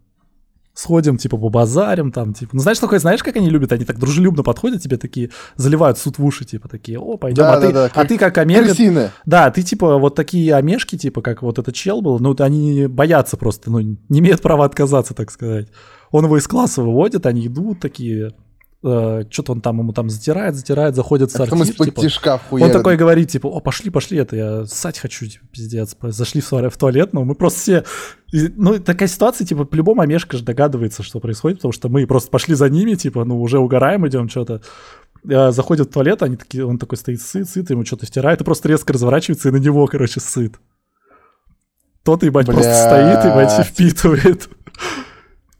сходим, типа, побазарим там, типа. Ну, знаешь, такое, знаешь, как они любят? Они так дружелюбно подходят тебе, такие, заливают суд в уши, типа, такие, о, пойдем, а, ты, Да-да-да, а как ты как Омега, да, ты типа вот такие омешки, типа как вот этот чел был, ну они боятся просто, ну не имеют права отказаться, так сказать. Он его из класса выводит, они идут такие, что-то он там ему там затирает, затирает, заходит в А потом сортир, из-под типа, тишка он такой говорит, типа, о, пошли, пошли, это я ссать хочу, типа, пиздец. Зашли в, туалет- но мы просто все... Ну, такая ситуация, типа, по-любому Омешка же догадывается, что происходит, потому что мы просто пошли за ними, типа, ну, уже угораем, идем что-то. Э, Заходят в туалет, они такие, он такой стоит сыт, сыт, ему что-то втирает, и просто резко разворачивается, и на него, короче, сыт. Тот, ебать, просто Блядь. стоит, ебать, и впитывает.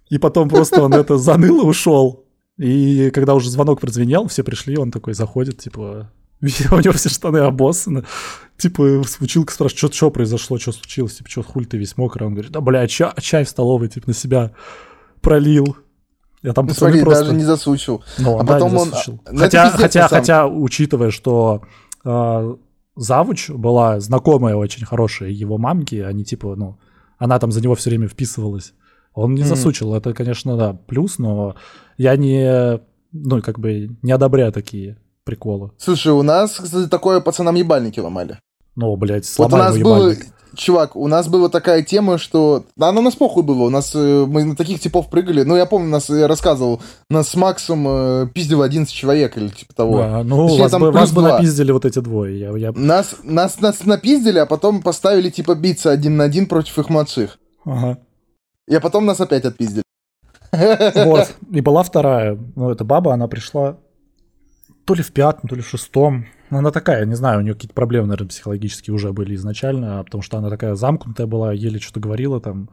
И потом просто он это заныл и ушел. И когда уже звонок прозвенел, все пришли, он такой заходит, типа, [LAUGHS] у него все штаны обоссаны. Типа, училка спрашивает, что, что произошло, что случилось, типа, что хуй ты весь мокрый? Он говорит, да, бля, чай, чай в столовой, типа, на себя пролил. Я там ну, смотри, просто... даже не засучил. Ну, а да, потом он... Ну, хотя, хотя, хотя, учитывая, что э, завуч была знакомая очень хорошая его мамки, они типа, ну, она там за него все время вписывалась. Он не mm-hmm. засучил, это, конечно, да, плюс, но я не, ну, как бы не одобряю такие приколы. Слушай, у нас, кстати, такое пацанам ебальники ломали. Ну, блядь, сломай вот у нас был, чувак, у нас была такая тема, что... Она у нас похуй было, у нас э, мы на таких типов прыгали. Ну, я помню, нас я рассказывал, нас с Максом э, пиздило 11 человек или типа того. Да, ну, Точнее, вас, бы, вас бы напиздили вот эти двое. Я, я... Нас, нас, нас напиздили, а потом поставили типа биться один на один против их младших. Ага. И потом нас опять отпиздили. Вот. [LAUGHS] И была вторая. Ну, эта баба, она пришла то ли в пятом, то ли в шестом. Ну, она такая, не знаю, у нее какие-то проблемы, наверное, психологические уже были изначально, потому что она такая замкнутая была, еле что-то говорила там.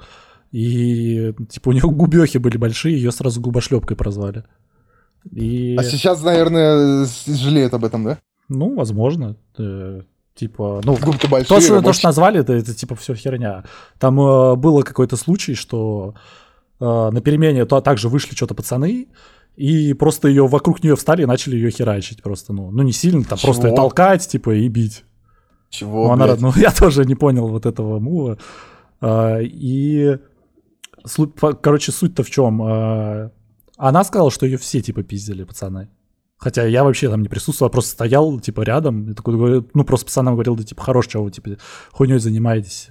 И, типа, у нее губехи были большие, ее сразу губошлепкой прозвали. И... А сейчас, наверное, жалеют об этом, да? Ну, возможно. Э, типа, ну, большие, то, что, то, что назвали, это, это типа все херня. Там э, было какой-то случай, что э, на перемене то также вышли что-то пацаны, и просто ее вокруг нее встали и начали ее херачить просто, ну, ну не сильно, там Чего? просто толкать, типа, и бить. Чего, ну, она, ну, [LAUGHS] я тоже не понял вот этого мува. А, и, короче, суть-то в чем? А, она сказала, что ее все, типа, пиздили, пацаны. Хотя я вообще там не присутствовал, просто стоял, типа, рядом, и такой, ну, просто пацанам говорил, да, типа, хорош, чего вы, типа, хуйней занимаетесь.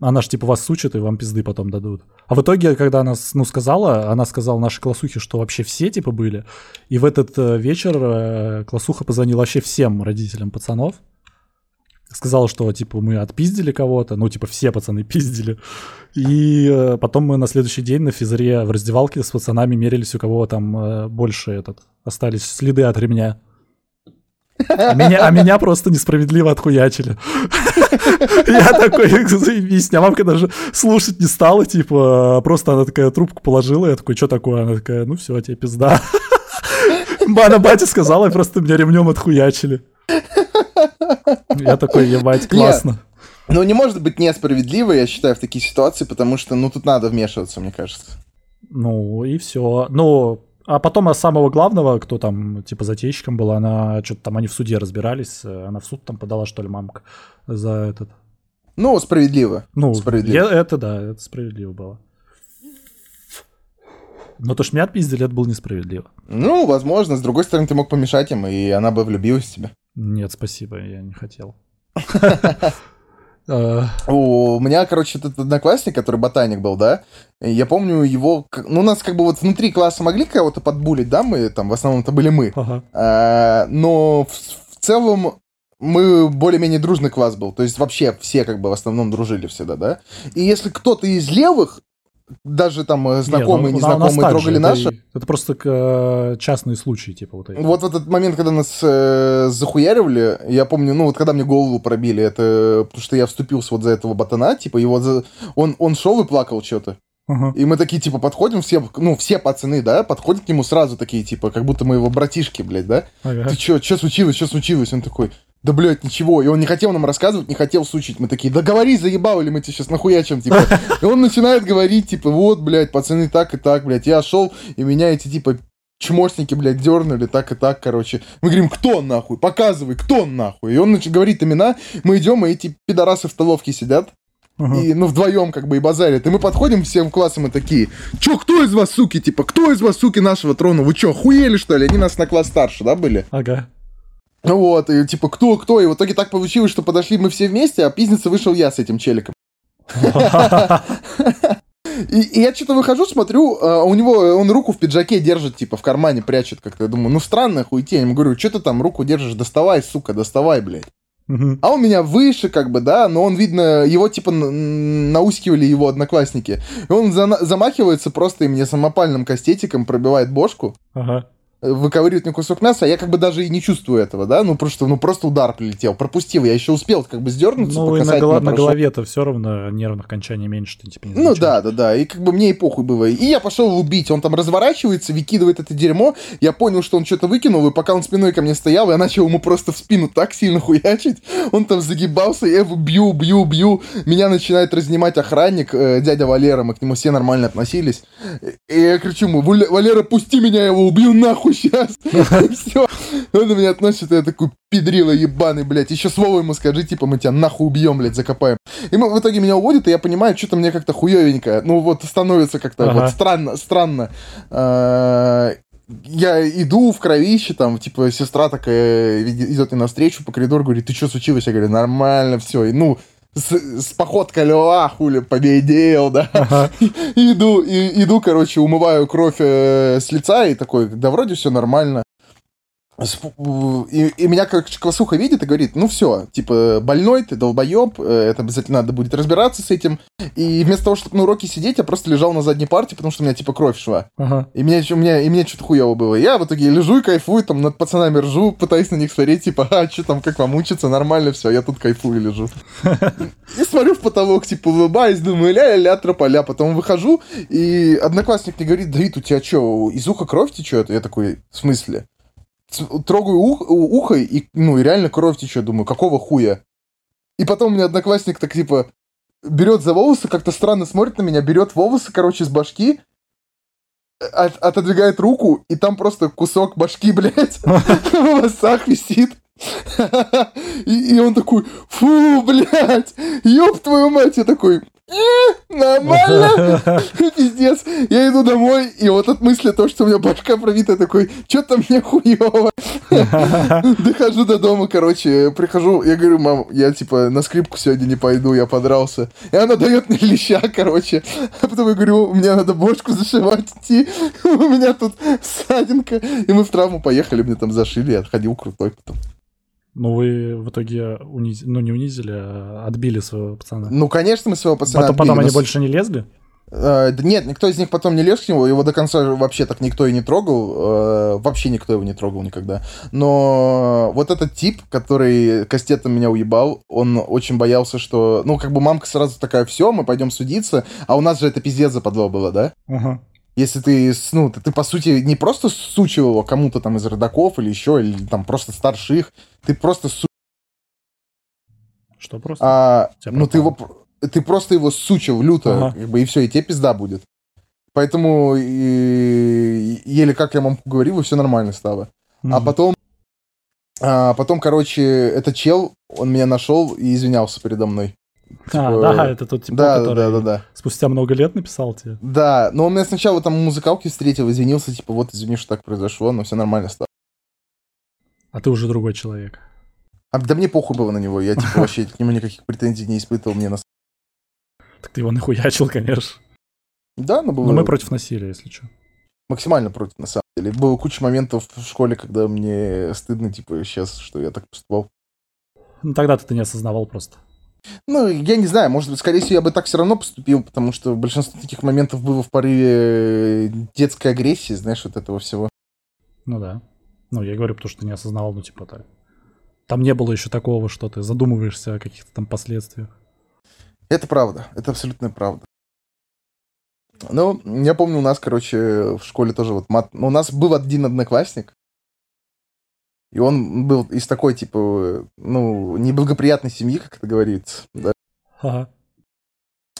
Она ж типа вас сучит, и вам пизды потом дадут. А в итоге, когда она, ну, сказала, она сказала нашей классухе, что вообще все типа были. И в этот э, вечер э, классуха позвонила вообще всем родителям пацанов. Сказала, что, типа, мы отпиздили кого-то, ну, типа, все пацаны [LAUGHS] пиздили. И э, потом мы на следующий день на физре в раздевалке с пацанами мерились, у кого там больше этот, остались следы от ремня. А меня, а меня просто несправедливо отхуячили. [LAUGHS] Я такой, [LAUGHS] заебись. А мамка даже слушать не стала, типа, просто она такая трубку положила, я такой, что такое? Она такая, ну все, тебе пизда. [LAUGHS] Бана батя сказала, и просто меня ремнем отхуячили. Я такой, ебать, классно. Ну, не может быть несправедливо, я считаю, в такие ситуации, потому что, ну, тут надо вмешиваться, мне кажется. Ну, и все. Ну, а потом а самого главного, кто там, типа, затейщиком была, она что-то там, они в суде разбирались, э, она в суд там подала, что ли, мамка за этот. Ну, справедливо. Ну, справедливо. Я, это да, это справедливо было. Но то, что меня отпиздили, это было несправедливо. Ну, возможно. С другой стороны, ты мог помешать им, и она бы влюбилась в тебя. Нет, спасибо, я не хотел. [LAUGHS] У меня, короче, этот одноклассник, который ботаник был, да, я помню его, ну, у нас как бы вот внутри класса могли кого-то подбулить, да, мы там, в основном это были мы, а, но в целом мы более-менее дружный класс был, то есть вообще все как бы в основном дружили всегда, да, и если кто-то из левых даже там э, знакомые, не, ну, незнакомые трогали это, наши. Это просто э, частные случаи, типа вот эти. Вот в этот момент, когда нас э, захуяривали, я помню, ну вот когда мне голову пробили, это потому что я вступился вот за этого ботана, типа его за... он, он шел и плакал что-то. Uh-huh. И мы такие, типа, подходим, все, ну, все пацаны, да, подходят к нему сразу такие, типа, как будто мы его братишки, блядь, да? Ага. Ты чё, что случилось, что случилось? Он такой, да, блядь, ничего. И он не хотел нам рассказывать, не хотел сучить. Мы такие, да говори, заебал, или мы тебе сейчас нахуячим, типа. И он начинает говорить, типа, вот, блядь, пацаны, так и так, блядь. Я шел, и меня эти, типа, чмошники, блядь, дернули, так и так, короче. Мы говорим, кто он нахуй? Показывай, кто он нахуй? И он, значит, говорит имена, мы идем, и эти пидорасы в столовке сидят. Uh-huh. И, ну, вдвоем, как бы, и базарят. И мы подходим всем классом и такие, чё, кто из вас, суки, типа, кто из вас, суки, нашего трона? Вы чё, хуели, что ли? Они нас на класс старше, да, были? Ага. Ну вот, и типа, кто, кто? И в итоге так получилось, что подошли мы все вместе, а пиздиться вышел я с этим челиком. И, и я что-то выхожу, смотрю, а у него, он руку в пиджаке держит, типа, в кармане прячет как-то. Я думаю, ну странная хуйня. Я ему говорю, что ты там руку держишь? Доставай, сука, доставай, блядь. А он меня выше, как бы, да, но он, видно, его, типа, наускивали его одноклассники. И он за замахивается просто и мне самопальным кастетиком пробивает бошку. Ага. Выковыривает мне кусок мяса, а я как бы даже и не чувствую этого, да, ну просто, ну просто удар прилетел, пропустил, я еще успел как бы сдернуться, Ну, и на, голо- на голове-то все равно нервных окончаний меньше, ты типа не Ну да, да, да, и как бы мне и похуй было. И я пошел убить, он там разворачивается, выкидывает это дерьмо, я понял, что он что-то выкинул, и пока он спиной ко мне стоял, я начал ему просто в спину так сильно хуячить, он там загибался, я его бью, бью, бью, меня начинает разнимать охранник, э, дядя Валера, мы к нему все нормально относились, и я кричу ему, Валера, пусти меня, я его убью нахуй сейчас. [LAUGHS] Все. Он на меня относит, я такой педрила ебаный, блядь. Еще слово ему скажи, типа, мы тебя нахуй убьем, блядь, закопаем. И мы, в итоге меня уводят, и я понимаю, что-то мне как-то хуевенько. Ну вот становится как-то ага. вот странно, странно. А, я иду в кровище, там, типа, сестра такая идет мне навстречу по коридору, говорит, ты что случилось? Я говорю, нормально, все. И, ну, с, с походкой льва, хули, победил, да. Ага. [LAUGHS] иду, и, иду, короче, умываю кровь э, с лица и такой, да вроде все нормально. И, и меня как классуха видит и говорит, ну все, типа, больной ты, долбоеб, э, это обязательно надо будет разбираться с этим. И вместо того, чтобы на уроке сидеть, я просто лежал на задней парте, потому что у меня, типа, кровь шла. Ага. И, мне, у меня, и мне что-то хуево было. Я в итоге лежу и кайфую, там, над пацанами ржу, пытаюсь на них смотреть, типа, а, что там, как вам учиться, нормально все, я тут кайфую лежу. [LAUGHS] И смотрю в потолок, типа, улыбаюсь, думаю, ля-ля-ля, трополя. Потом выхожу, и одноклассник мне говорит, Давид, у тебя что, из уха кровь течет? Я такой, в смысле? Трогаю ух, ухо, и, ну, и реально кровь течет. Думаю, какого хуя? И потом у меня одноклассник так, типа, берет за волосы, как-то странно смотрит на меня, берет волосы, короче, с башки, от, отодвигает руку, и там просто кусок башки, [LAUGHS] блядь, в волосах висит. [LAUGHS] И, и он такой, фу, блядь, ёб твою мать, я такой, э, нормально, [LAUGHS] пиздец. Я иду домой, и вот от мысли то, что у меня башка пробита, такой, что-то мне хуево. [LAUGHS] Дохожу до дома, короче, прихожу, я говорю, мам, я типа на скрипку сегодня не пойду, я подрался. И она дает мне леща, короче. А потом я говорю, мне надо бошку зашивать идти, [LAUGHS] у меня тут ссадинка. И мы в травму поехали, мне там зашили, я ходил крутой потом. Ну, вы в итоге унизили, ну, не унизили, а отбили своего пацана. Ну, конечно, мы своего пацана Потом, отбили, потом они но... больше не лезли? Uh, нет, никто из них потом не лез к нему, его до конца вообще так никто и не трогал, uh, вообще никто его не трогал никогда. Но вот этот тип, который кастетом меня уебал, он очень боялся, что, ну, как бы мамка сразу такая, все, мы пойдем судиться, а у нас же это пиздец западло было, да? Uh-huh. Если ты, ну, ты, ты, по сути, не просто сучил его кому-то там из родаков или еще, или там просто старших, ты просто су... Что просто? А, ну, ты его, ты просто его сучил люто, ага. как бы, и все, и тебе пизда будет. Поэтому и, еле как я мамку говорил, и все нормально стало. Mm-hmm. А потом, а потом, короче, этот чел, он меня нашел и извинялся передо мной. Типа, а, да, это тот типа, да, который да, да, да. спустя много лет написал тебе. Да, но он меня сначала там музыкалки встретил, извинился, типа, вот извини, что так произошло, но все нормально стало. А ты уже другой человек. А да мне похуй было на него, я типа вообще к нему никаких претензий не испытывал, мне нас. Так ты его нахуячил, конечно. Да, но было... Но мы против насилия, если что. Максимально против, на самом деле. Было куча моментов в школе, когда мне стыдно, типа, сейчас, что я так поступал. Ну тогда ты не осознавал просто. Ну, я не знаю, может быть, скорее всего, я бы так все равно поступил, потому что большинство таких моментов было в порыве детской агрессии, знаешь, вот этого всего. Ну да. Ну, я говорю, потому что не осознавал, ну, типа, так. Там не было еще такого, что ты задумываешься о каких-то там последствиях. Это правда, это абсолютно правда. Ну, я помню, у нас, короче, в школе тоже вот мат... Ну, у нас был один одноклассник, и он был из такой, типа, ну, неблагоприятной семьи, как это говорится. Да? Ага.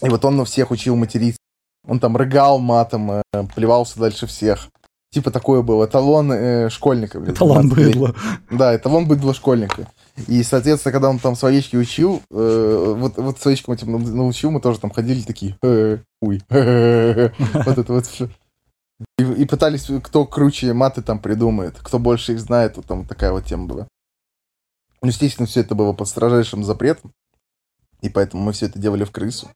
И вот он на всех учил материться. Он там рыгал матом, э, плевался дальше всех. Типа такое было. Эталон э, школьника. Блин, эталон быдла. Да, эталон быдла школьника. И, соответственно, когда он там словечки учил, э, вот, вот словечкам этим научил, мы тоже там ходили такие, э, уй, [LAUGHS] вот это вот все. И, и пытались, кто круче маты там придумает, кто больше их знает, вот там такая вот тема была. Ну, естественно, все это было под строжайшим запретом, и поэтому мы все это делали в крысу.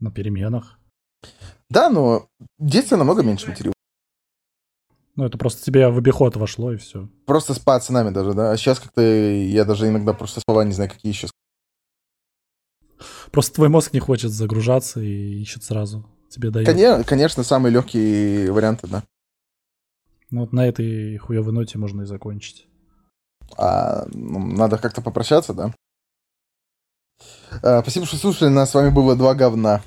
На переменах. Да, но детство намного меньше материл. Ну, это просто тебе в обиход вошло, и все. Просто с пацанами даже, да? А сейчас как-то я даже иногда просто слова не знаю, какие еще. Просто твой мозг не хочет загружаться и ищет сразу тебе дает. Конечно, конечно, самые легкие варианты, да. Ну вот на этой хуевой ноте можно и закончить. А, ну, надо как-то попрощаться, да? А, спасибо, что слушали. Нас с вами было два говна.